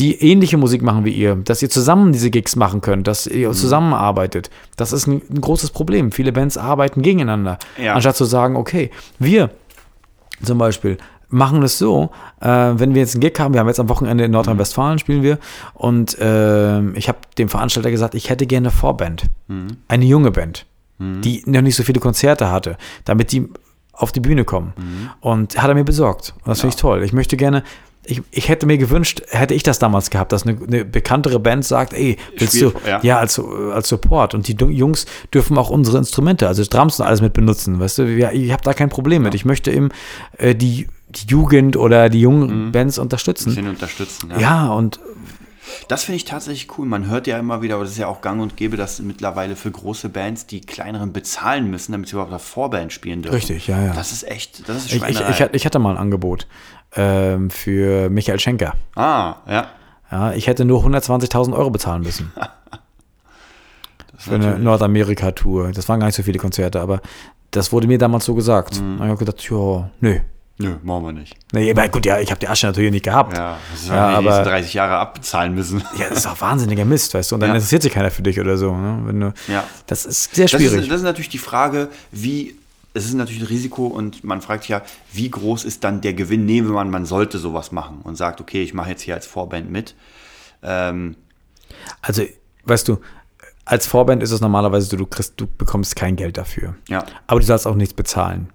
[SPEAKER 2] die ähnliche Musik machen wie ihr, dass ihr zusammen diese Gigs machen könnt, dass
[SPEAKER 1] Mhm.
[SPEAKER 2] ihr zusammenarbeitet. Das ist ein, ein großes Problem. Viele Bands arbeiten gegeneinander.
[SPEAKER 1] Ja.
[SPEAKER 2] Anstatt zu sagen, okay, wir zum Beispiel machen es so, äh, wenn wir jetzt einen Gig haben, wir haben jetzt am Wochenende in Nordrhein-Westfalen spielen wir und ähm, ich habe dem Veranstalter gesagt, ich hätte gerne eine Vorband, eine junge Band, die noch nicht so viele Konzerte hatte, damit die auf die Bühne kommen. Und hat er mir besorgt. Und das finde ich toll. Ich möchte gerne, ich, ich hätte mir gewünscht, hätte ich das damals gehabt, dass eine, eine bekanntere Band sagt, ey, willst
[SPEAKER 1] Spiel-
[SPEAKER 2] du,
[SPEAKER 1] ja.
[SPEAKER 2] ja, als, als Support. Und die Jungs dürfen auch unsere Instrumente, also Drums und alles mit benutzen. Weißt du, ja, ich habe da kein Problem mit. Ich möchte eben äh, die die Jugend oder die jungen Bands unterstützen.
[SPEAKER 1] bisschen unterstützen.
[SPEAKER 2] Ja, und
[SPEAKER 1] Das finde ich tatsächlich cool. Man hört ja immer wieder, aber das ist ja auch gang und gäbe, dass mittlerweile für große Bands die kleineren bezahlen müssen, damit sie überhaupt auf Vorband spielen dürfen.
[SPEAKER 2] Richtig, ja, ja.
[SPEAKER 1] Das ist echt, das ist
[SPEAKER 2] ich, ich, ich, hatte- ich hatte mal ein Angebot ähm, für Michael Schenker.
[SPEAKER 1] ah, ja.
[SPEAKER 2] Ja, ich hätte nur 120.000 Euro bezahlen müssen. für eine Nordamerika-Tour. Das waren gar nicht so viele Konzerte, aber das wurde mir damals so gesagt.
[SPEAKER 1] Mhm.
[SPEAKER 2] Und ich habe gedacht, ja, nö.
[SPEAKER 1] Nö, machen wir nicht.
[SPEAKER 2] Nee, aber gut, ja, ich habe die Asche natürlich nicht gehabt.
[SPEAKER 1] Ja, das ist
[SPEAKER 2] Ja,
[SPEAKER 1] ja, die nächsten
[SPEAKER 2] aber-
[SPEAKER 1] 30 Jahre abbezahlen müssen.
[SPEAKER 2] Ja, das ist auch wahnsinniger Mist, weißt du. Und dann
[SPEAKER 1] Ja.
[SPEAKER 2] interessiert sich keiner für dich oder so. Ne? Wenn du,
[SPEAKER 1] Ja.
[SPEAKER 2] Das ist sehr
[SPEAKER 1] Das
[SPEAKER 2] schwierig.
[SPEAKER 1] ist, das ist natürlich die Frage, wie, es ist natürlich ein Risiko und man fragt sich ja, wie groß ist dann der Gewinn, nehmen wir man, man sollte sowas machen und sagt, okay, ich mache jetzt hier als Vorband mit. Ähm,
[SPEAKER 2] also, weißt du, als Vorband ist es normalerweise so, du kriegst, du bekommst kein Geld dafür.
[SPEAKER 1] ja,
[SPEAKER 2] Aber du sollst auch nichts bezahlen.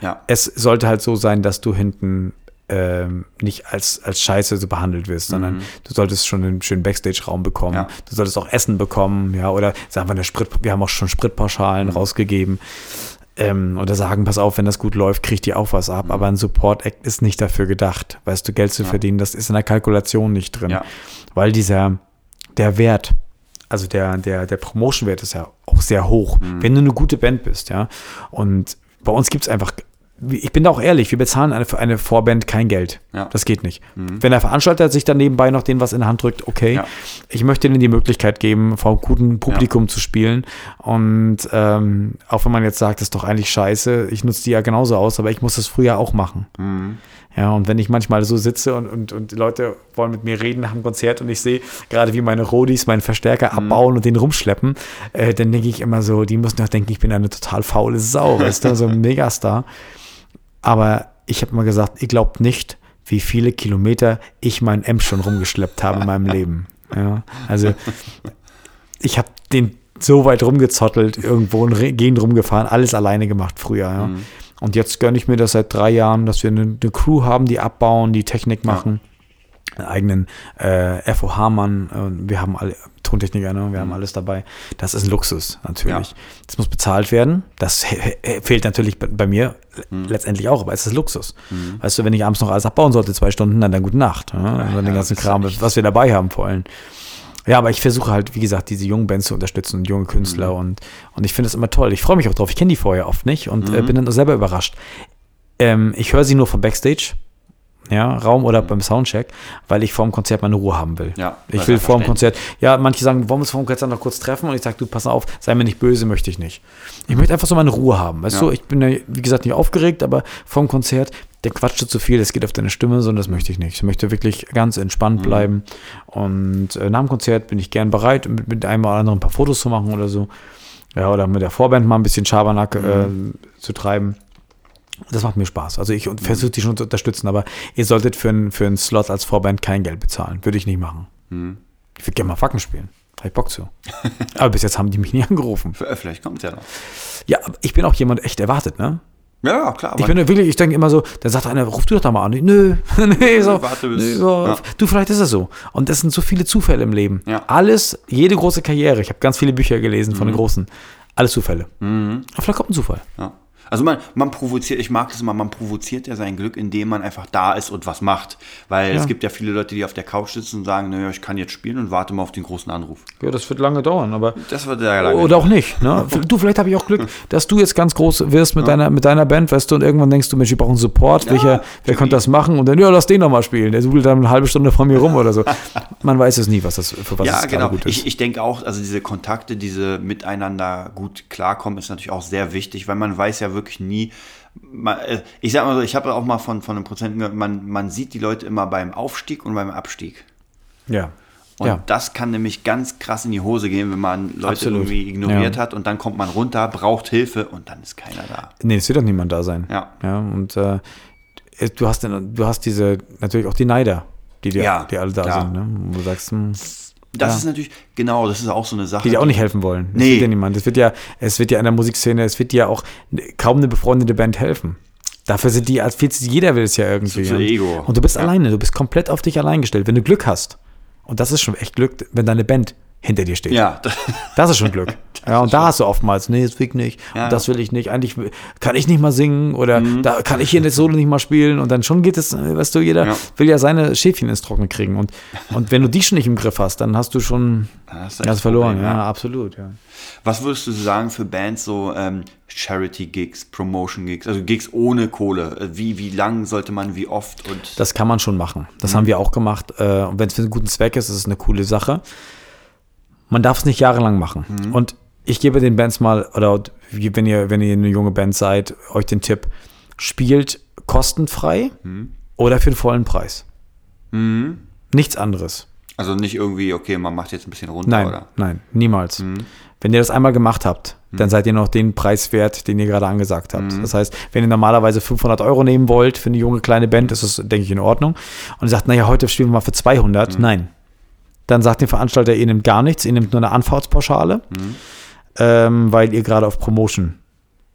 [SPEAKER 1] Ja,
[SPEAKER 2] Es sollte halt so sein, dass du hinten ähm, nicht als, als Scheiße so behandelt wirst, sondern du solltest schon einen schönen Backstage-Raum bekommen.
[SPEAKER 1] Ja.
[SPEAKER 2] Du solltest auch Essen bekommen, ja, oder sagen wir eine Sprit, wir haben auch schon Spritpauschalen rausgegeben. Ähm, oder sagen, pass auf, wenn das gut läuft, kriegt ihr auch was ab. Aber ein Support-Act ist nicht dafür gedacht, weißt du, Geld zu verdienen. Das ist in der Kalkulation nicht drin.
[SPEAKER 1] Ja.
[SPEAKER 2] Weil dieser, der Wert, also der, der, der Promotion-Wert ist ja auch sehr hoch,
[SPEAKER 1] Mhm.
[SPEAKER 2] wenn du eine gute Band bist, ja. Und bei uns gibt es einfach, ich bin da auch ehrlich, wir bezahlen eine, für eine Vorband kein Geld.
[SPEAKER 1] Ja.
[SPEAKER 2] Das geht nicht. Wenn der Veranstalter sich dann nebenbei noch denen was in die Hand drückt, okay.
[SPEAKER 1] Ja.
[SPEAKER 2] Ich möchte ihnen die Möglichkeit geben, vor einem guten Publikum zu spielen. Und ähm, auch wenn man jetzt sagt, das ist doch eigentlich scheiße, ich nutze die ja genauso aus, aber ich muss das früher auch machen. Ja, und wenn ich manchmal so sitze und, und, und die Leute wollen mit mir reden nach dem Konzert und ich sehe gerade, wie meine Rodis meinen Verstärker abbauen und den rumschleppen, äh, dann denke ich immer so, die müssen doch denken, ich bin eine total faule Sau, weißt du, so ein Megastar. Aber ich habe mal gesagt, ihr glaubt nicht, wie viele Kilometer ich meinen M schon rumgeschleppt habe in meinem Leben. Ja, also ich habe den so weit rumgezottelt, irgendwo in Gegend rumgefahren, alles alleine gemacht früher. Ja. Und jetzt gönne ich mir das seit drei Jahren, dass wir eine, eine Crew haben, die abbauen, die Technik machen. Einen eigenen äh, FOH-Mann, äh, wir haben alle Tontechniker, ne? wir haben alles dabei. Das ist ein Luxus, natürlich.
[SPEAKER 1] Ja.
[SPEAKER 2] Das muss bezahlt werden. Das fehlt natürlich bei, mir letztendlich auch, aber es ist Luxus. Weißt du, wenn ich abends noch alles abbauen sollte, zwei Stunden, dann, dann gute Nacht. Ja? Und dann den
[SPEAKER 1] ja,
[SPEAKER 2] ganzen Kram, was wir dabei haben wollen. Ja, aber ich versuche halt, wie gesagt, diese jungen Bands zu unterstützen und junge Künstler
[SPEAKER 1] Mhm.
[SPEAKER 2] und, und ich finde es immer toll. Ich freue mich auch drauf. Ich kenne die vorher oft nicht und
[SPEAKER 1] Mhm.
[SPEAKER 2] äh, bin dann selber überrascht. Ähm, ich höre sie nur vom Backstage, ja, Raum oder beim Soundcheck, weil ich vor dem Konzert meine Ruhe haben will.
[SPEAKER 1] Ja,
[SPEAKER 2] ich
[SPEAKER 1] das
[SPEAKER 2] will vor dem. Konzert, ja, manche sagen, wollen wir uns vor dem Konzert noch kurz treffen und ich sage, du, pass auf, sei mir nicht böse, möchte ich nicht. Ich möchte einfach so meine Ruhe haben. Weißt
[SPEAKER 1] Ja.
[SPEAKER 2] du, ich bin ja, wie gesagt, nicht aufgeregt, aber vor dem Konzert, der quatscht zu viel, es geht auf deine Stimme, sondern das möchte ich nicht. Ich möchte wirklich ganz entspannt
[SPEAKER 1] Mhm.
[SPEAKER 2] bleiben. Und äh, nach dem Konzert bin ich gern bereit, mit, mit einem oder anderen ein paar Fotos zu machen oder so. Ja, oder mit der Vorband mal ein bisschen Schabernack
[SPEAKER 1] Mhm.
[SPEAKER 2] äh, zu treiben. Das macht mir Spaß. Also ich versuche die schon zu unterstützen, aber ihr solltet für einen für einen Slot als Vorband kein Geld bezahlen. Würde ich nicht machen.
[SPEAKER 1] Mhm.
[SPEAKER 2] Ich würde gerne mal Facken spielen. Habe ich Bock zu. aber bis jetzt haben die mich nie angerufen.
[SPEAKER 1] F- Vielleicht kommt ja noch.
[SPEAKER 2] Ja, aber ich bin auch jemand echt erwartet, ne?
[SPEAKER 1] Ja, klar.
[SPEAKER 2] Ich bin wirklich, ich denke immer so, dann sagt einer, ruf du doch da mal an. Nö, nee, so,
[SPEAKER 1] Warte bis-
[SPEAKER 2] nö, so.
[SPEAKER 1] ja.
[SPEAKER 2] Du, vielleicht ist es so. Und das sind so viele Zufälle im Leben.
[SPEAKER 1] Ja.
[SPEAKER 2] Alles, jede große Karriere. Ich habe ganz viele Bücher gelesen
[SPEAKER 1] Mhm.
[SPEAKER 2] von den Großen. Alles Zufälle. Aber vielleicht kommt ein Zufall.
[SPEAKER 1] Ja. Also man, man provoziert, ich mag das immer, man provoziert ja sein Glück, indem man einfach da ist und was macht. Weil
[SPEAKER 2] Ja.
[SPEAKER 1] es gibt ja viele Leute, die auf der Couch sitzen und sagen, naja, ich kann jetzt spielen und warte mal auf den großen Anruf.
[SPEAKER 2] Ja, das wird lange dauern, aber.
[SPEAKER 1] Das wird sehr lange.
[SPEAKER 2] Oder auch nicht. Ne? Du, vielleicht habe ich auch Glück, dass du jetzt ganz groß wirst mit, deiner, mit deiner Band, weißt du, und irgendwann denkst du, Mensch, wir brauchen Support, welcher, wer könnte das machen? Und dann, ja, lass den doch mal spielen. Der sudelt dann eine halbe Stunde von mir rum oder so. Man weiß es nie, was das für was
[SPEAKER 1] ja,
[SPEAKER 2] es
[SPEAKER 1] genau.
[SPEAKER 2] gut ist.
[SPEAKER 1] Ich, ich denke auch, also diese Kontakte, diese miteinander gut klarkommen, ist natürlich auch sehr wichtig, weil man weiß ja wirklich nie, äh, ich sag mal so, ich habe auch mal von, von einem Prozenten gehört, man, man sieht die Leute immer beim Aufstieg und beim Abstieg.
[SPEAKER 2] ja.
[SPEAKER 1] Und
[SPEAKER 2] ja.
[SPEAKER 1] das kann nämlich ganz krass in die Hose gehen, wenn man Leute
[SPEAKER 2] Absolut.
[SPEAKER 1] irgendwie ignoriert
[SPEAKER 2] Ja.
[SPEAKER 1] hat und dann kommt man runter, braucht Hilfe und dann ist keiner da.
[SPEAKER 2] Nee, es wird doch niemand da sein.
[SPEAKER 1] Ja.
[SPEAKER 2] Ja, und äh, du hast du hast diese, natürlich auch die Neider, die, dir,
[SPEAKER 1] Ja,
[SPEAKER 2] die alle da
[SPEAKER 1] klar.
[SPEAKER 2] sind, ne? Wo du sagst, hm,
[SPEAKER 1] Das
[SPEAKER 2] Ja.
[SPEAKER 1] ist natürlich, genau, das ist auch so eine Sache.
[SPEAKER 2] die dir auch nicht helfen wollen. Das
[SPEAKER 1] Nee.
[SPEAKER 2] wird ja niemand. Es wird ja, es wird ja in der Musikszene, es wird ja auch kaum eine befreundete Band helfen. Dafür sind die, als viel, jeder will es ja irgendwie.
[SPEAKER 1] So
[SPEAKER 2] und,
[SPEAKER 1] Ego.
[SPEAKER 2] und du bist
[SPEAKER 1] Ja.
[SPEAKER 2] alleine, du bist komplett auf dich allein gestellt. Wenn du Glück hast, und das ist schon echt Glück, wenn deine Band hinter dir steht.
[SPEAKER 1] Ja,
[SPEAKER 2] Das ist schon Glück. ja, und da hast du oftmals, nee, das will ich nicht,
[SPEAKER 1] Ja. Mhm.
[SPEAKER 2] und das will ich nicht, eigentlich kann ich nicht mal singen oder da kann ich hier das Solo nicht mal spielen und dann schon geht es, äh, weißt du, jeder
[SPEAKER 1] Ja.
[SPEAKER 2] will ja seine Schäfchen ins Trockene kriegen und, und wenn du die schon nicht im Griff hast, dann hast du schon ganz
[SPEAKER 1] das
[SPEAKER 2] verloren.
[SPEAKER 1] Problem,
[SPEAKER 2] ja, absolut, ja.
[SPEAKER 1] Was würdest du sagen für Bands so ähm, Charity-Gigs, Promotion-Gigs, also Gigs ohne Kohle? Äh, Wie, wie lang sollte man, wie oft? Und
[SPEAKER 2] Das kann man schon machen. Das
[SPEAKER 1] Mhm.
[SPEAKER 2] haben wir auch gemacht. Äh, Und wenn es für einen guten Zweck ist, ist es eine coole Sache. Man darf es nicht jahrelang machen.
[SPEAKER 1] Mhm.
[SPEAKER 2] Und ich gebe den Bands mal, oder wenn ihr, wenn ihr eine junge Band seid, euch den Tipp, spielt kostenfrei
[SPEAKER 1] Mhm.
[SPEAKER 2] oder für den vollen Preis. Nichts anderes.
[SPEAKER 1] also nicht irgendwie, okay, man macht jetzt ein bisschen runter,
[SPEAKER 2] Nein,
[SPEAKER 1] oder? Mhm.
[SPEAKER 2] nein, niemals. Wenn ihr das einmal gemacht habt, dann seid ihr noch den Preis wert, den ihr gerade angesagt habt.
[SPEAKER 1] Mhm.
[SPEAKER 2] Das heißt, wenn ihr normalerweise 500 Euro nehmen wollt für eine junge kleine Band, ist das, denke ich, in Ordnung. Und ihr sagt, naja, heute spielen wir mal für
[SPEAKER 1] Mhm.
[SPEAKER 2] 200. Nein. Dann sagt der Veranstalter, ihr nehmt gar nichts, ihr nehmt nur eine Anfahrtspauschale,
[SPEAKER 1] Mhm.
[SPEAKER 2] ähm, weil ihr gerade auf Promotion.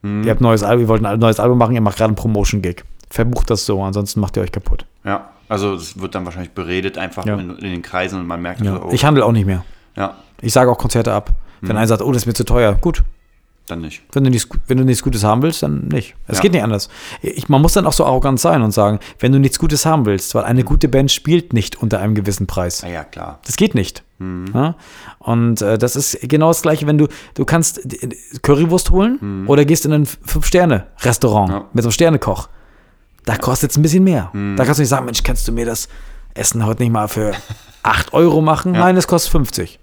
[SPEAKER 1] Mhm.
[SPEAKER 2] Ihr habt neues Album, ihr wollt ein neues Album machen, ihr macht gerade einen Promotion-Gig. Verbucht das so, ansonsten macht ihr euch kaputt.
[SPEAKER 1] Ja, also es wird dann wahrscheinlich beredet einfach
[SPEAKER 2] Ja.
[SPEAKER 1] in, in den Kreisen und man merkt,
[SPEAKER 2] Ja.
[SPEAKER 1] so, oh,
[SPEAKER 2] Ich handle auch nicht mehr.
[SPEAKER 1] ja,
[SPEAKER 2] Ich sage auch Konzerte ab.
[SPEAKER 1] Mhm.
[SPEAKER 2] Wenn einer sagt, oh, das ist mir zu teuer, gut,
[SPEAKER 1] dann nicht.
[SPEAKER 2] Wenn du, nichts, wenn du nichts Gutes haben willst, dann nicht. Es
[SPEAKER 1] Ja.
[SPEAKER 2] geht nicht anders. Ich, man muss dann auch so arrogant sein und sagen, wenn du nichts Gutes haben willst, weil eine gute Band spielt nicht unter einem gewissen Preis.
[SPEAKER 1] Ah ja, klar.
[SPEAKER 2] Das geht nicht.
[SPEAKER 1] Mhm.
[SPEAKER 2] Ja? Und äh, das ist genau das Gleiche, wenn du, du kannst Currywurst holen oder gehst in ein Fünf-Sterne-Restaurant
[SPEAKER 1] Mhm. Ja.
[SPEAKER 2] mit so einem Sternekoch. Da kostet es ein bisschen mehr.
[SPEAKER 1] Mhm.
[SPEAKER 2] Da kannst du nicht sagen, Mensch, kannst du mir das Essen heute nicht mal für 8 Euro machen? Nein, es kostet 50.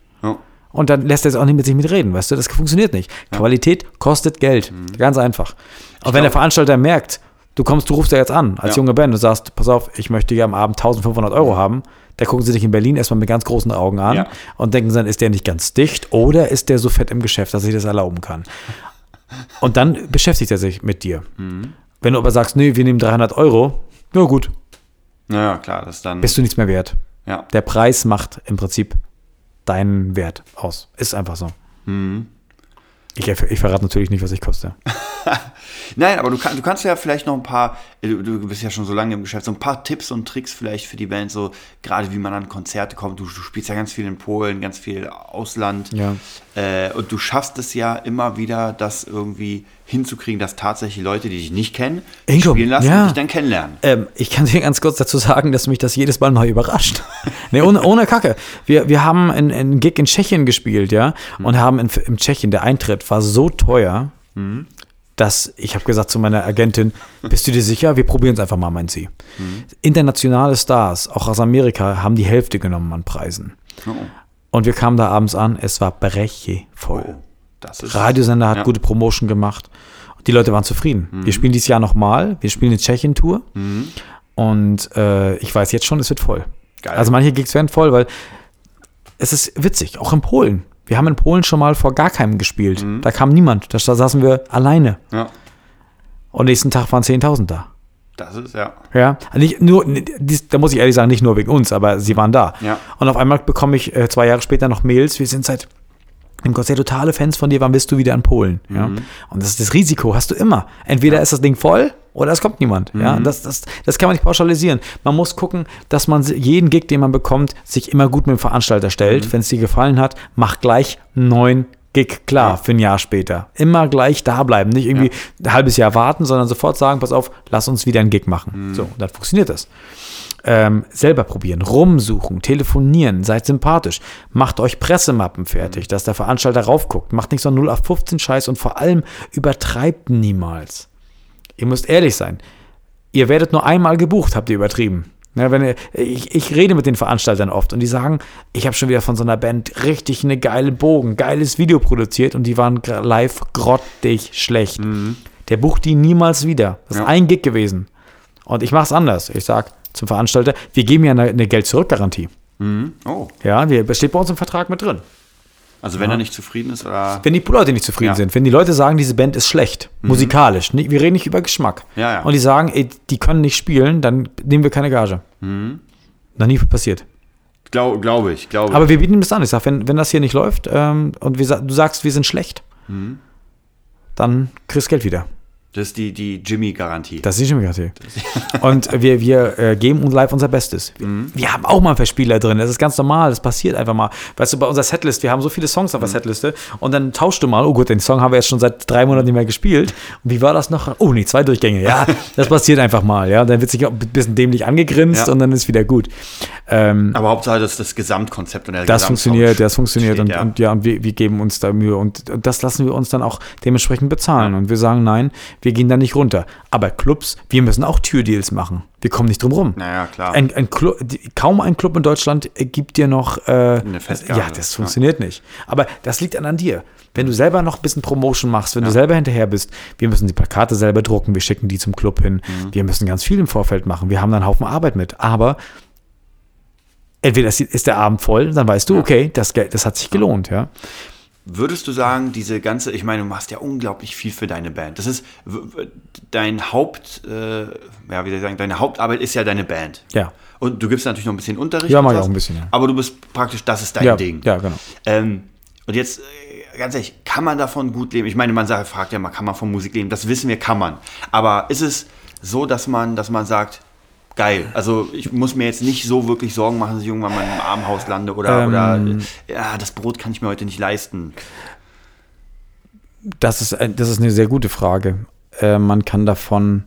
[SPEAKER 1] Ja.
[SPEAKER 2] Und dann lässt er jetzt auch nicht mit sich mitreden, weißt du? Das funktioniert nicht. Qualität kostet Geld.
[SPEAKER 1] Mhm.
[SPEAKER 2] Ganz einfach. Und wenn der Veranstalter merkt, du kommst, du rufst ja jetzt an als
[SPEAKER 1] Ja.
[SPEAKER 2] junge Band und sagst, pass auf, ich möchte hier am Abend 1500 Euro haben, da gucken sie dich in Berlin erstmal mit ganz großen Augen an
[SPEAKER 1] Ja.
[SPEAKER 2] und denken dann, ist der nicht ganz dicht oder ist der so fett im Geschäft, dass sich das erlauben kann? Und dann beschäftigt er sich mit dir.
[SPEAKER 1] Mhm.
[SPEAKER 2] Wenn du aber sagst, nee, wir nehmen 300 Euro, na gut,
[SPEAKER 1] Naja, klar, das ist dann.
[SPEAKER 2] bist du nichts mehr wert.
[SPEAKER 1] ja.
[SPEAKER 2] Der Preis macht im Prinzip deinen Wert aus. Ist einfach so.
[SPEAKER 1] Mhm.
[SPEAKER 2] Ich, ich verrate natürlich nicht, was ich koste.
[SPEAKER 1] Nein, aber du, kann, du kannst ja vielleicht noch ein paar, äh, du, du bist ja schon so lange im Geschäft, so ein paar Tipps und Tricks vielleicht für die Band, so gerade wie man an Konzerte kommt. Du, du spielst ja ganz viel in Polen, ganz viel Ausland.
[SPEAKER 2] Ja.
[SPEAKER 1] Äh, und du schaffst es ja immer wieder, das irgendwie hinzukriegen, dass tatsächlich Leute, die dich nicht kennen, dich
[SPEAKER 2] Ingo,
[SPEAKER 1] spielen lassen
[SPEAKER 2] ja.
[SPEAKER 1] und dich dann kennenlernen.
[SPEAKER 2] Ähm, ich kann dir ganz kurz dazu sagen, dass mich das jedes Mal neu überrascht. nee, ohne, ohne Kacke. Wir, wir haben einen, einen Gig in Tschechien gespielt, ja, und haben in, im Tschechien, der Eintritt war so teuer, dass ich habe gesagt zu meiner Agentin, bist du dir sicher? Wir probieren es einfach mal, meint sie. Internationale Stars, auch aus Amerika, haben die Hälfte genommen an Preisen.
[SPEAKER 1] Oh.
[SPEAKER 2] Und wir kamen da abends an, es war brechevoll.
[SPEAKER 1] Oh, das ist
[SPEAKER 2] Radiosender hat
[SPEAKER 1] Ja. Mhm.
[SPEAKER 2] gute Promotion gemacht. Die Leute waren zufrieden. Wir spielen dieses Jahr nochmal. Wir spielen eine Tschechien-Tour. Und äh, ich weiß jetzt schon, es wird voll.
[SPEAKER 1] Geil.
[SPEAKER 2] Also manche Gigs werden voll, weil es ist witzig, auch in Polen. Wir haben in Polen schon mal vor gar keinem gespielt.
[SPEAKER 1] Mhm.
[SPEAKER 2] Da kam niemand. Da saßen wir alleine.
[SPEAKER 1] Ja,
[SPEAKER 2] Und nächsten Tag waren 10.000 da.
[SPEAKER 1] das ist, ja.
[SPEAKER 2] Ja, nicht nur, da muss ich ehrlich sagen, nicht nur wegen uns, aber sie waren da.
[SPEAKER 1] Ja.
[SPEAKER 2] Und auf einmal bekomme ich äh, zwei Jahre später noch Mails, wir sind seit dem Konzert totale Fans von dir, wann bist du wieder in Polen? Ja.
[SPEAKER 1] Mhm.
[SPEAKER 2] Und das ist das Risiko, hast du immer. Entweder ist das Ding voll oder es kommt niemand.
[SPEAKER 1] Mhm.
[SPEAKER 2] Ja. Das, das, das kann man nicht pauschalisieren. Man muss gucken, dass man jeden Gig, den man bekommt, sich immer gut mit dem Veranstalter stellt.
[SPEAKER 1] Mhm.
[SPEAKER 2] Wenn es dir gefallen hat, mach gleich einen neuen Gig klar
[SPEAKER 1] Ja.
[SPEAKER 2] für ein Jahr später. Immer gleich da bleiben. Nicht irgendwie ein halbes Jahr warten, sondern sofort sagen, pass auf, lass uns wieder einen Gig machen.
[SPEAKER 1] Mhm.
[SPEAKER 2] So, dann funktioniert das. Ähm, selber probieren, rumsuchen, telefonieren, seid sympathisch, macht euch Pressemappen fertig, dass der Veranstalter raufguckt, macht nicht so einen 0 auf 15 Scheiß und vor allem übertreibt niemals. Ihr müsst ehrlich sein. Ihr werdet nur einmal gebucht, habt ihr übertrieben. Ja, wenn ihr, ich, ich rede mit den Veranstaltern oft und die sagen, ich habe schon wieder von so einer Band richtig eine geile Bogen, geiles Video produziert und die waren live grottig schlecht. Der bucht die niemals wieder. Das ist
[SPEAKER 1] Ja.
[SPEAKER 2] ein Gig gewesen. Und ich mache es anders. Ich sage zum Veranstalter, wir geben ja eine, eine Geld-Zurück-Garantie.
[SPEAKER 1] Mhm. Oh,
[SPEAKER 2] Ja, wir, das steht bei uns im Vertrag mit drin.
[SPEAKER 1] Also wenn er nicht zufrieden ist oder.
[SPEAKER 2] Wenn die Leute nicht zufrieden
[SPEAKER 1] Ja.
[SPEAKER 2] sind, wenn die Leute sagen, diese Band ist schlecht, musikalisch, nicht, wir reden nicht über Geschmack,
[SPEAKER 1] Ja, ja.
[SPEAKER 2] und die sagen, ey, die können nicht spielen, dann nehmen wir keine Gage.
[SPEAKER 1] Mhm.
[SPEAKER 2] Noch nie passiert.
[SPEAKER 1] Glaube glaub ich, glaube ich.
[SPEAKER 2] Aber wir bieten das an. Ich sage, wenn, wenn das hier nicht läuft ähm, und wir, du sagst, wir sind schlecht,
[SPEAKER 1] Mhm.
[SPEAKER 2] dann kriegst du Geld wieder.
[SPEAKER 1] Das ist die, die Jimmy-Garantie.
[SPEAKER 2] Das ist die Jimmy-Garantie. Und wir, wir äh, geben uns live unser Bestes. Wir,
[SPEAKER 1] Mhm.
[SPEAKER 2] wir haben auch mal Verspieler drin. Das ist ganz normal. Das passiert einfach mal. Weißt du, bei unserer Setlist, wir haben so viele Songs auf
[SPEAKER 1] Mhm.
[SPEAKER 2] der Setliste und dann tauschst du mal, oh gut, den Song haben wir jetzt schon seit drei Monaten nicht mehr gespielt. Und wie war das noch? Oh nee, zwei Durchgänge. Ja, das passiert einfach mal. Ja, dann wird sich ein bisschen dämlich angegrinst
[SPEAKER 1] Ja.
[SPEAKER 2] und dann ist wieder gut. Ähm,
[SPEAKER 1] Aber Hauptsache das, das Gesamtkonzept und der
[SPEAKER 2] das funktioniert, das funktioniert
[SPEAKER 1] steht,
[SPEAKER 2] und,
[SPEAKER 1] ja.
[SPEAKER 2] und ja, und wir, wir geben uns da Mühe und, und das lassen wir uns dann auch dementsprechend bezahlen und wir sagen nein, wir gehen da nicht runter. Aber Clubs, wir müssen auch Türdeals machen. Wir kommen nicht drum rum.
[SPEAKER 1] Naja, klar.
[SPEAKER 2] Ein, ein Club, kaum ein Club in Deutschland äh, gibt dir noch äh,
[SPEAKER 1] Eine Festgabe,
[SPEAKER 2] Ja, das
[SPEAKER 1] ja.
[SPEAKER 2] funktioniert nicht. Aber das liegt dann an dir. Wenn du selber noch ein bisschen Promotion machst, wenn du selber hinterher bist, wir müssen die Plakate selber drucken, wir schicken die zum Club hin,
[SPEAKER 1] Mhm.
[SPEAKER 2] wir müssen ganz viel im Vorfeld machen, wir haben dann einen Haufen Arbeit mit. Aber entweder ist, der Abend voll, dann weißt du, okay, das, Geld, das hat sich gelohnt, ja.
[SPEAKER 1] Würdest du sagen, diese ganze, ich meine, du machst ja unglaublich viel für deine Band. Das ist dein Haupt, äh, ja, wie soll ich sagen, deine Hauptarbeit ist ja deine Band.
[SPEAKER 2] Ja.
[SPEAKER 1] Und du gibst natürlich noch ein bisschen Unterricht.
[SPEAKER 2] Ja, mach ich auch ein bisschen, ja.
[SPEAKER 1] Aber du bist praktisch, das ist dein
[SPEAKER 2] Ja,
[SPEAKER 1] Ding.
[SPEAKER 2] ja, genau.
[SPEAKER 1] Ähm, und jetzt, äh, ganz ehrlich, kann man davon gut leben? Ich meine, man sagt, fragt ja mal, kann man von Musik leben? Das wissen wir, kann man. Aber ist es so, dass man, dass man sagt, geil, also ich muss mir jetzt nicht so wirklich Sorgen machen, dass ich irgendwann mal im Armenhaus lande oder,
[SPEAKER 2] Ähm.
[SPEAKER 1] oder äh, ja, das Brot kann ich mir heute nicht leisten.
[SPEAKER 2] Das ist, ein- das ist eine sehr gute Frage. Äh, man kann davon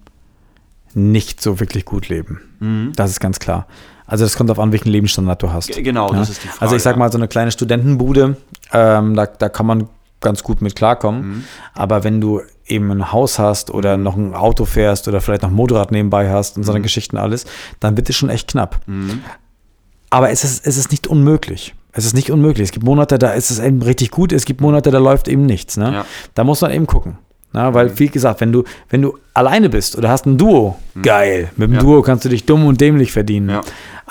[SPEAKER 2] nicht so wirklich gut leben.
[SPEAKER 1] Mhm.
[SPEAKER 2] Das ist ganz klar. Also das kommt darauf an, welchen Lebensstandard du hast.
[SPEAKER 1] G- genau, das ist die Frage,
[SPEAKER 2] Also ich sag
[SPEAKER 1] ja.
[SPEAKER 2] mal, so eine kleine Studentenbude, ähm, da, da kann man ganz gut mit klarkommen.
[SPEAKER 1] Mhm.
[SPEAKER 2] Aber wenn du eben ein Haus hast oder noch ein Auto fährst oder vielleicht noch ein Motorrad nebenbei hast und so
[SPEAKER 1] Mhm.
[SPEAKER 2] eine Geschichten alles, dann wird es schon echt knapp. Aber es ist, es ist nicht unmöglich. Es ist nicht unmöglich. Es gibt Monate, da ist es eben richtig gut, es gibt Monate, da läuft eben nichts. Ne?
[SPEAKER 1] Ja.
[SPEAKER 2] Da muss man eben gucken. Na, weil, wie gesagt, wenn du, wenn du alleine bist oder hast ein Duo, geil. Mit dem
[SPEAKER 1] Ja.
[SPEAKER 2] Duo kannst du dich dumm und dämlich verdienen.
[SPEAKER 1] Ja.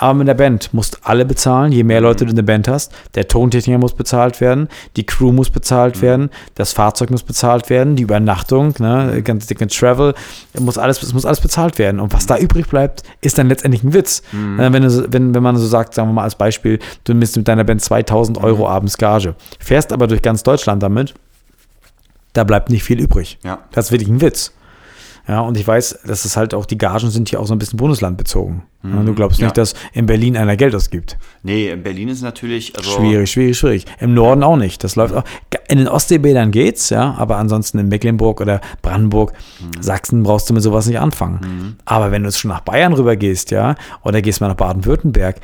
[SPEAKER 2] Aber mit der Band musst alle bezahlen. Je mehr Leute du in der Band hast, der Tontechniker muss bezahlt werden, die Crew muss bezahlt werden, das Fahrzeug muss bezahlt werden, die Übernachtung, ne, ganz dicken Travel, muss alles, es muss alles bezahlt werden. Und was da übrig bleibt, ist dann letztendlich ein Witz. Äh, Wenn, du, wenn, wenn man so sagt, sagen wir mal als Beispiel, du nimmst mit deiner Band 2000 Euro abends Gage, fährst aber durch ganz Deutschland damit, da bleibt nicht viel übrig.
[SPEAKER 1] Ja.
[SPEAKER 2] Das ist wirklich ein Witz. Ja, und ich weiß, dass es halt auch, die Gagen sind hier auch so ein bisschen bundeslandbezogen. Ja, du glaubst
[SPEAKER 1] Ja.
[SPEAKER 2] nicht, dass in Berlin einer Geld ausgibt.
[SPEAKER 1] Nee, in Berlin ist natürlich, also
[SPEAKER 2] Schwierig, schwierig, schwierig. Im Norden auch nicht. Das läuft auch. In den Ostseebädern geht's, ja, aber ansonsten in Mecklenburg oder Brandenburg, Sachsen brauchst du mit sowas nicht anfangen. Aber wenn du jetzt schon nach Bayern rüber gehst, ja, oder gehst mal nach Baden-Württemberg,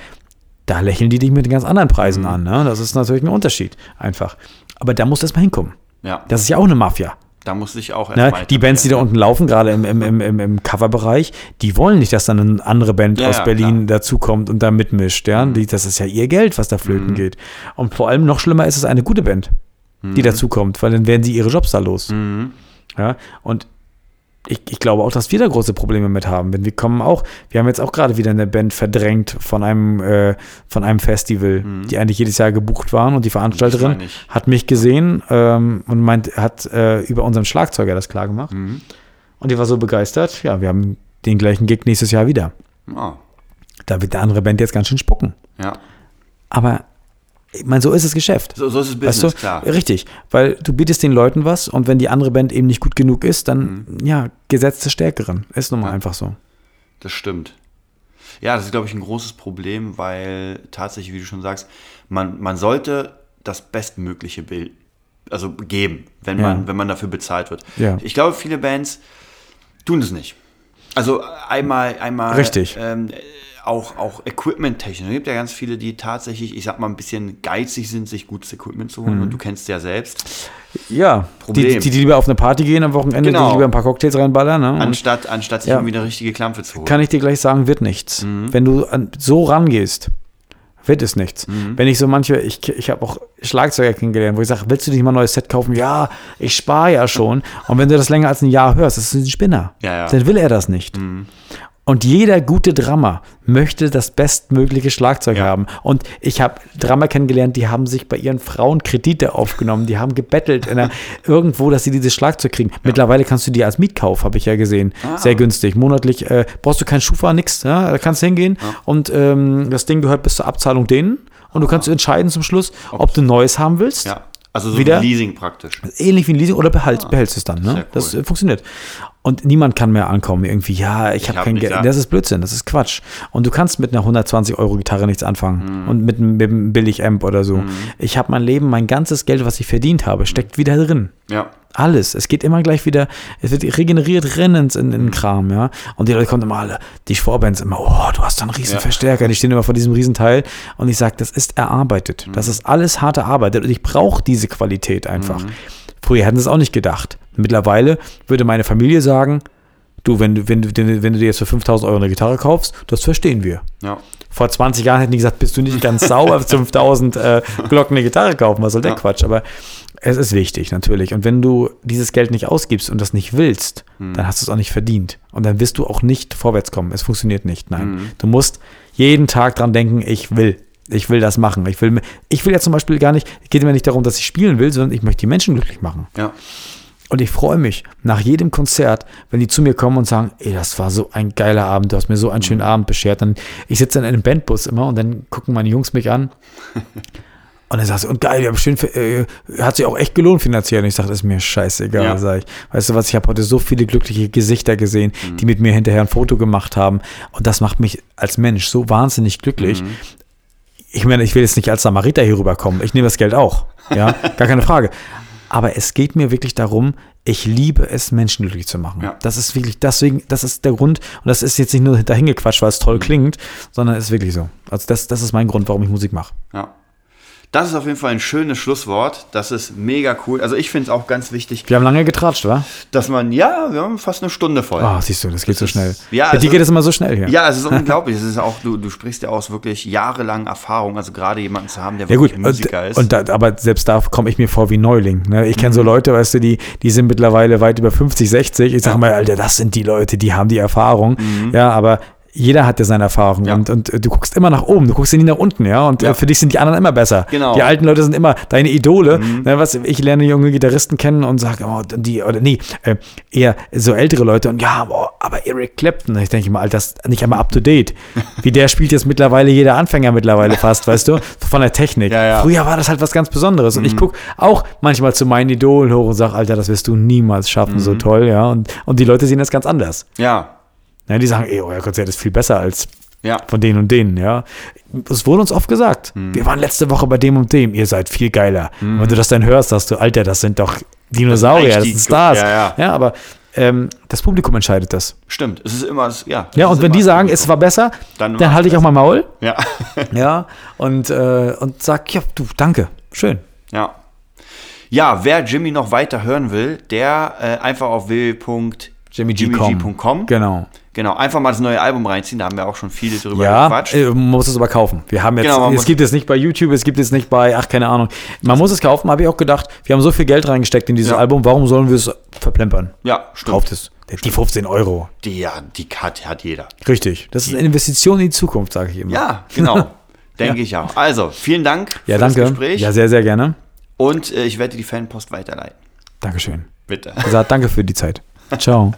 [SPEAKER 2] da lächeln die dich mit ganz anderen Preisen an. Ne? Das ist natürlich ein Unterschied, einfach. Aber da musst du erstmal hinkommen.
[SPEAKER 1] ja,
[SPEAKER 2] Das ist ja auch eine Mafia.
[SPEAKER 1] Da muss ich auch
[SPEAKER 2] Ne?
[SPEAKER 1] erstmal
[SPEAKER 2] Die Bands, die da unten laufen, gerade im, im, im, im, Coverbereich, die wollen nicht, dass dann eine andere Band
[SPEAKER 1] Ja,
[SPEAKER 2] aus Berlin dazukommt und da mitmischt. Ja? Die, das ist ja ihr Geld, was da flöten
[SPEAKER 1] Mhm.
[SPEAKER 2] geht. Und vor allem noch schlimmer ist es eine gute Band, die
[SPEAKER 1] Mhm.
[SPEAKER 2] dazukommt, weil dann werden sie ihre Jobs da los. Ja? Und ich, ich glaube auch, dass wir da große Probleme mit haben. Denn wir kommen auch, wir haben jetzt auch gerade wieder eine Band verdrängt von einem, äh, von einem Festival, die eigentlich jedes Jahr gebucht waren und die Veranstalterin hat mich gesehen ähm, und meint, hat äh, über unseren Schlagzeuger das klar gemacht. Und die war so begeistert, ja, wir haben den gleichen Gig nächstes Jahr wieder.
[SPEAKER 1] Ah,
[SPEAKER 2] Da wird der andere Band jetzt ganz schön spucken.
[SPEAKER 1] ja.
[SPEAKER 2] Aber ich meine, so ist das Geschäft.
[SPEAKER 1] So, so ist es
[SPEAKER 2] Weißt
[SPEAKER 1] Business,
[SPEAKER 2] du?
[SPEAKER 1] klar.
[SPEAKER 2] Richtig, weil du bietest den Leuten was und wenn die andere Band eben nicht gut genug ist, dann, ja, Gesetz des Stärkeren. Ist nun mal
[SPEAKER 1] Mhm. Ja.
[SPEAKER 2] einfach so.
[SPEAKER 1] Das stimmt. Ja, das ist, glaube ich, ein großes Problem, weil tatsächlich, wie du schon sagst, man, man sollte das bestmögliche Bild also geben, wenn
[SPEAKER 2] Ja.
[SPEAKER 1] man, wenn man dafür bezahlt wird.
[SPEAKER 2] Ja.
[SPEAKER 1] Ich glaube, viele Bands tun das nicht. Also einmal, einmal
[SPEAKER 2] Richtig.
[SPEAKER 1] Ähm, auch, auch Equipment-technisch. Es gibt ja ganz viele, die tatsächlich, ich sag mal, ein bisschen geizig sind, sich gutes Equipment zu
[SPEAKER 2] Mhm.
[SPEAKER 1] holen. Und du kennst ja selbst.
[SPEAKER 2] Ja,
[SPEAKER 1] Problem.
[SPEAKER 2] Die, die, die lieber auf eine Party gehen am Wochenende,
[SPEAKER 1] Genau.
[SPEAKER 2] die lieber ein paar Cocktails reinballern. Ne?
[SPEAKER 1] Anstatt, anstatt sich
[SPEAKER 2] Ja.
[SPEAKER 1] irgendwie eine richtige Klampfe zu holen.
[SPEAKER 2] kann ich dir gleich sagen, wird nichts.
[SPEAKER 1] Mhm.
[SPEAKER 2] Wenn du an, so rangehst, wird es nichts.
[SPEAKER 1] Mhm.
[SPEAKER 2] Wenn ich so manche, ich, ich habe auch Schlagzeuger kennengelernt, wo ich sage, willst du nicht mal ein neues Set kaufen? Ja, ich spare ja schon. Und wenn du das länger als ein Jahr hörst, das ist ein Spinner.
[SPEAKER 1] Ja, ja.
[SPEAKER 2] Dann will er das nicht. Und jeder gute Drummer möchte das bestmögliche Schlagzeug haben. Und ich habe Drummer kennengelernt, die haben sich bei ihren Frauen Kredite aufgenommen, die haben gebettelt in der, irgendwo, dass sie dieses Schlagzeug kriegen. Mittlerweile kannst du die als Mietkauf, habe ich ja gesehen, sehr günstig. Monatlich äh, brauchst du keinen Schufa, nix. Ja? Da kannst du hingehen und ähm, das Ding gehört bis zur Abzahlung denen. Und du kannst entscheiden zum Schluss, ob du neues haben willst.
[SPEAKER 1] Ja. Also so
[SPEAKER 2] Wieder?
[SPEAKER 1] wie Leasing praktisch.
[SPEAKER 2] Ähnlich wie ein Leasing oder behalt, behältst es dann. Ne?
[SPEAKER 1] cool.
[SPEAKER 2] Das äh, funktioniert. Und niemand kann mehr ankommen, irgendwie, ja, ich, habe
[SPEAKER 1] hab
[SPEAKER 2] kein Geld.
[SPEAKER 1] da.
[SPEAKER 2] Das ist Blödsinn, das ist Quatsch. Und du kannst mit einer 120 Euro Gitarre nichts anfangen
[SPEAKER 1] Mhm.
[SPEAKER 2] und mit, einem- mit einem Billig-Amp oder so. Ich habe mein Leben, mein ganzes Geld, was ich verdient habe, steckt wieder drin.
[SPEAKER 1] Ja.
[SPEAKER 2] Alles. Es geht immer gleich wieder, es wird regeneriert rennend in, den Kram, ja. Und die Leute kommen immer alle, die Vorbands immer, oh, du hast da einen riesen
[SPEAKER 1] Ja.
[SPEAKER 2] Verstärker, die stehen immer vor diesem Riesenteil. Und ich sage, das ist erarbeitet.
[SPEAKER 1] Mhm.
[SPEAKER 2] Das ist alles harte Arbeit. Und ich brauche diese Qualität einfach.
[SPEAKER 1] Mhm.
[SPEAKER 2] Früher hätten sie es auch nicht gedacht. Mittlerweile würde meine Familie sagen, du, wenn du, wenn wenn du dir jetzt für 5000 Euro eine Gitarre kaufst, das verstehen wir.
[SPEAKER 1] Ja.
[SPEAKER 2] Vor 20 Jahren hätten die gesagt, bist du nicht ganz sauber, für 5000 äh, Glocken eine Gitarre kaufen, was soll der
[SPEAKER 1] Ja.
[SPEAKER 2] Quatsch? Aber es ist wichtig, natürlich. Und wenn du dieses Geld nicht ausgibst und das nicht willst,
[SPEAKER 1] Hm.
[SPEAKER 2] dann hast du es auch nicht verdient. Und dann wirst du auch nicht vorwärts kommen. Es funktioniert nicht. Nein.
[SPEAKER 1] Hm.
[SPEAKER 2] Du musst jeden Tag dran denken, ich will. Ich will das machen. Ich will, ich will ja zum Beispiel gar nicht, es geht mir nicht darum, dass ich spielen will, sondern ich möchte die Menschen glücklich machen.
[SPEAKER 1] Ja.
[SPEAKER 2] Und ich freue mich nach jedem Konzert, wenn die zu mir kommen und sagen, ey, das war so ein geiler Abend, du hast mir so einen schönen Abend beschert. Dann, ich sitze dann in einem Bandbus immer und dann gucken meine Jungs mich an. Und sagst du, und geil, haben schön, äh, hat sich auch echt gelohnt finanziell. Und ich sage, ist mir scheißegal,
[SPEAKER 1] Ja.
[SPEAKER 2] sag ich. Weißt du was, ich habe heute so viele glückliche Gesichter gesehen,
[SPEAKER 1] Mhm.
[SPEAKER 2] die mit mir hinterher ein Foto gemacht haben. Und das macht mich als Mensch so wahnsinnig glücklich.
[SPEAKER 1] Mhm.
[SPEAKER 2] Ich meine, ich will jetzt nicht als Samariter hier rüberkommen. Ich nehme das Geld auch. Ja, gar keine Frage. Aber es geht mir wirklich darum, ich liebe es, Menschen glücklich zu machen.
[SPEAKER 1] Ja.
[SPEAKER 2] Das ist wirklich, deswegen, das ist der Grund, und das ist jetzt nicht nur dahingequatscht, weil es
[SPEAKER 1] Mhm.
[SPEAKER 2] toll klingt, sondern es ist wirklich so. Also das, das ist mein Grund, warum ich Musik mache.
[SPEAKER 1] Ja. Das ist auf jeden Fall ein schönes Schlusswort. Das ist mega cool. Also ich finde es auch ganz wichtig,
[SPEAKER 2] Wir haben lange getratscht, wa?
[SPEAKER 1] dass man, ja, wir haben fast eine Stunde voll.
[SPEAKER 2] Oh, siehst du, das geht so
[SPEAKER 1] ist-
[SPEAKER 2] schnell.
[SPEAKER 1] ja,
[SPEAKER 2] Bei
[SPEAKER 1] also-
[SPEAKER 2] dir geht es immer so schnell hier.
[SPEAKER 1] Ja, es ist unglaublich. Es ist auch, du, du sprichst ja aus wirklich jahrelang Erfahrung, also gerade jemanden zu haben, der
[SPEAKER 2] Ja gut,
[SPEAKER 1] wirklich Musiker
[SPEAKER 2] und,
[SPEAKER 1] ist.
[SPEAKER 2] und da, aber selbst da komme ich mir vor wie Neuling. Ne? Ich kenne
[SPEAKER 1] Mhm.
[SPEAKER 2] so Leute, weißt du, die, die sind mittlerweile weit über 50, 60. Ich sage mal, Alter, das sind die Leute, die haben die Erfahrung. Ja, aber jeder hat ja seine Erfahrung
[SPEAKER 1] Mhm. Ja.
[SPEAKER 2] und, und äh, du guckst immer nach oben, du guckst ja nie nach unten, ja. Und
[SPEAKER 1] Ja.
[SPEAKER 2] äh, für dich sind die anderen immer besser.
[SPEAKER 1] Genau. Mhm.
[SPEAKER 2] Die alten Leute sind immer deine Idole. Ne, was, ich lerne junge Gitarristen kennen und sage, oh, die, oder nee, äh, eher so ältere Leute und ja, boah, aber Eric Clapton, ich denke mal, Alter, das ist nicht einmal up to date. Wie der spielt jetzt mittlerweile jeder Anfänger mittlerweile fast, weißt du, von der Technik.
[SPEAKER 1] Ja, ja.
[SPEAKER 2] Früher war das halt was ganz Besonderes. Und ich gucke auch manchmal zu meinen Idolen hoch und sage, Alter, das wirst du niemals schaffen, so toll, ja. Und, und die Leute sehen das ganz anders.
[SPEAKER 1] ja,
[SPEAKER 2] Ja, die sagen, ey, euer Konzert ist viel besser als
[SPEAKER 1] ja.
[SPEAKER 2] von denen und denen, ja. Es wurde uns oft gesagt,
[SPEAKER 1] Mhm.
[SPEAKER 2] wir waren letzte Woche bei dem und dem, ihr seid viel geiler. Und wenn du das dann hörst, sagst du, Alter, das sind doch Dinosaurier,
[SPEAKER 1] Das
[SPEAKER 2] das,
[SPEAKER 1] sind
[SPEAKER 2] Stars.
[SPEAKER 1] ja, ja.
[SPEAKER 2] aber ähm, das Publikum entscheidet das.
[SPEAKER 1] Stimmt. Es ist immer, ja.
[SPEAKER 2] Ja, und wenn die sagen, es war besser,
[SPEAKER 1] Dann
[SPEAKER 2] dann, halte ich auch mal Maul.
[SPEAKER 1] Ja,
[SPEAKER 2] Ja, und, äh, und sag, ja, du, danke, schön.
[SPEAKER 1] ja. Ja, wer Jimmy noch weiter hören will, der äh, einfach auf www.jimmyg.com.
[SPEAKER 2] Genau.
[SPEAKER 1] Genau, einfach mal das neue Album reinziehen, da haben wir auch schon viel drüber
[SPEAKER 2] Ja,
[SPEAKER 1] gequatscht.
[SPEAKER 2] äh, man muss es aber kaufen. Wir haben jetzt,
[SPEAKER 1] Genau,
[SPEAKER 2] es gibt es nicht bei YouTube, es gibt es nicht bei, ach, keine Ahnung. Man muss es kaufen, habe ich auch gedacht. Wir haben so viel Geld reingesteckt in dieses
[SPEAKER 1] Ja.
[SPEAKER 2] Album, warum sollen wir es verplempern?
[SPEAKER 1] Ja, stimmt.
[SPEAKER 2] Kauft es. Die 15 Euro.
[SPEAKER 1] Die, ja, die hat, hat jeder.
[SPEAKER 2] Richtig. Das ist eine Investition in die Zukunft, sage ich immer.
[SPEAKER 1] Ja, genau. Denke ich auch. Also, vielen Dank
[SPEAKER 2] Ja,
[SPEAKER 1] für
[SPEAKER 2] danke.
[SPEAKER 1] das Gespräch.
[SPEAKER 2] Ja, sehr, sehr gerne.
[SPEAKER 1] und äh, ich werde die Fanpost weiterleiten.
[SPEAKER 2] Dankeschön.
[SPEAKER 1] Bitte.
[SPEAKER 2] Gesagt, danke für die Zeit. Ciao.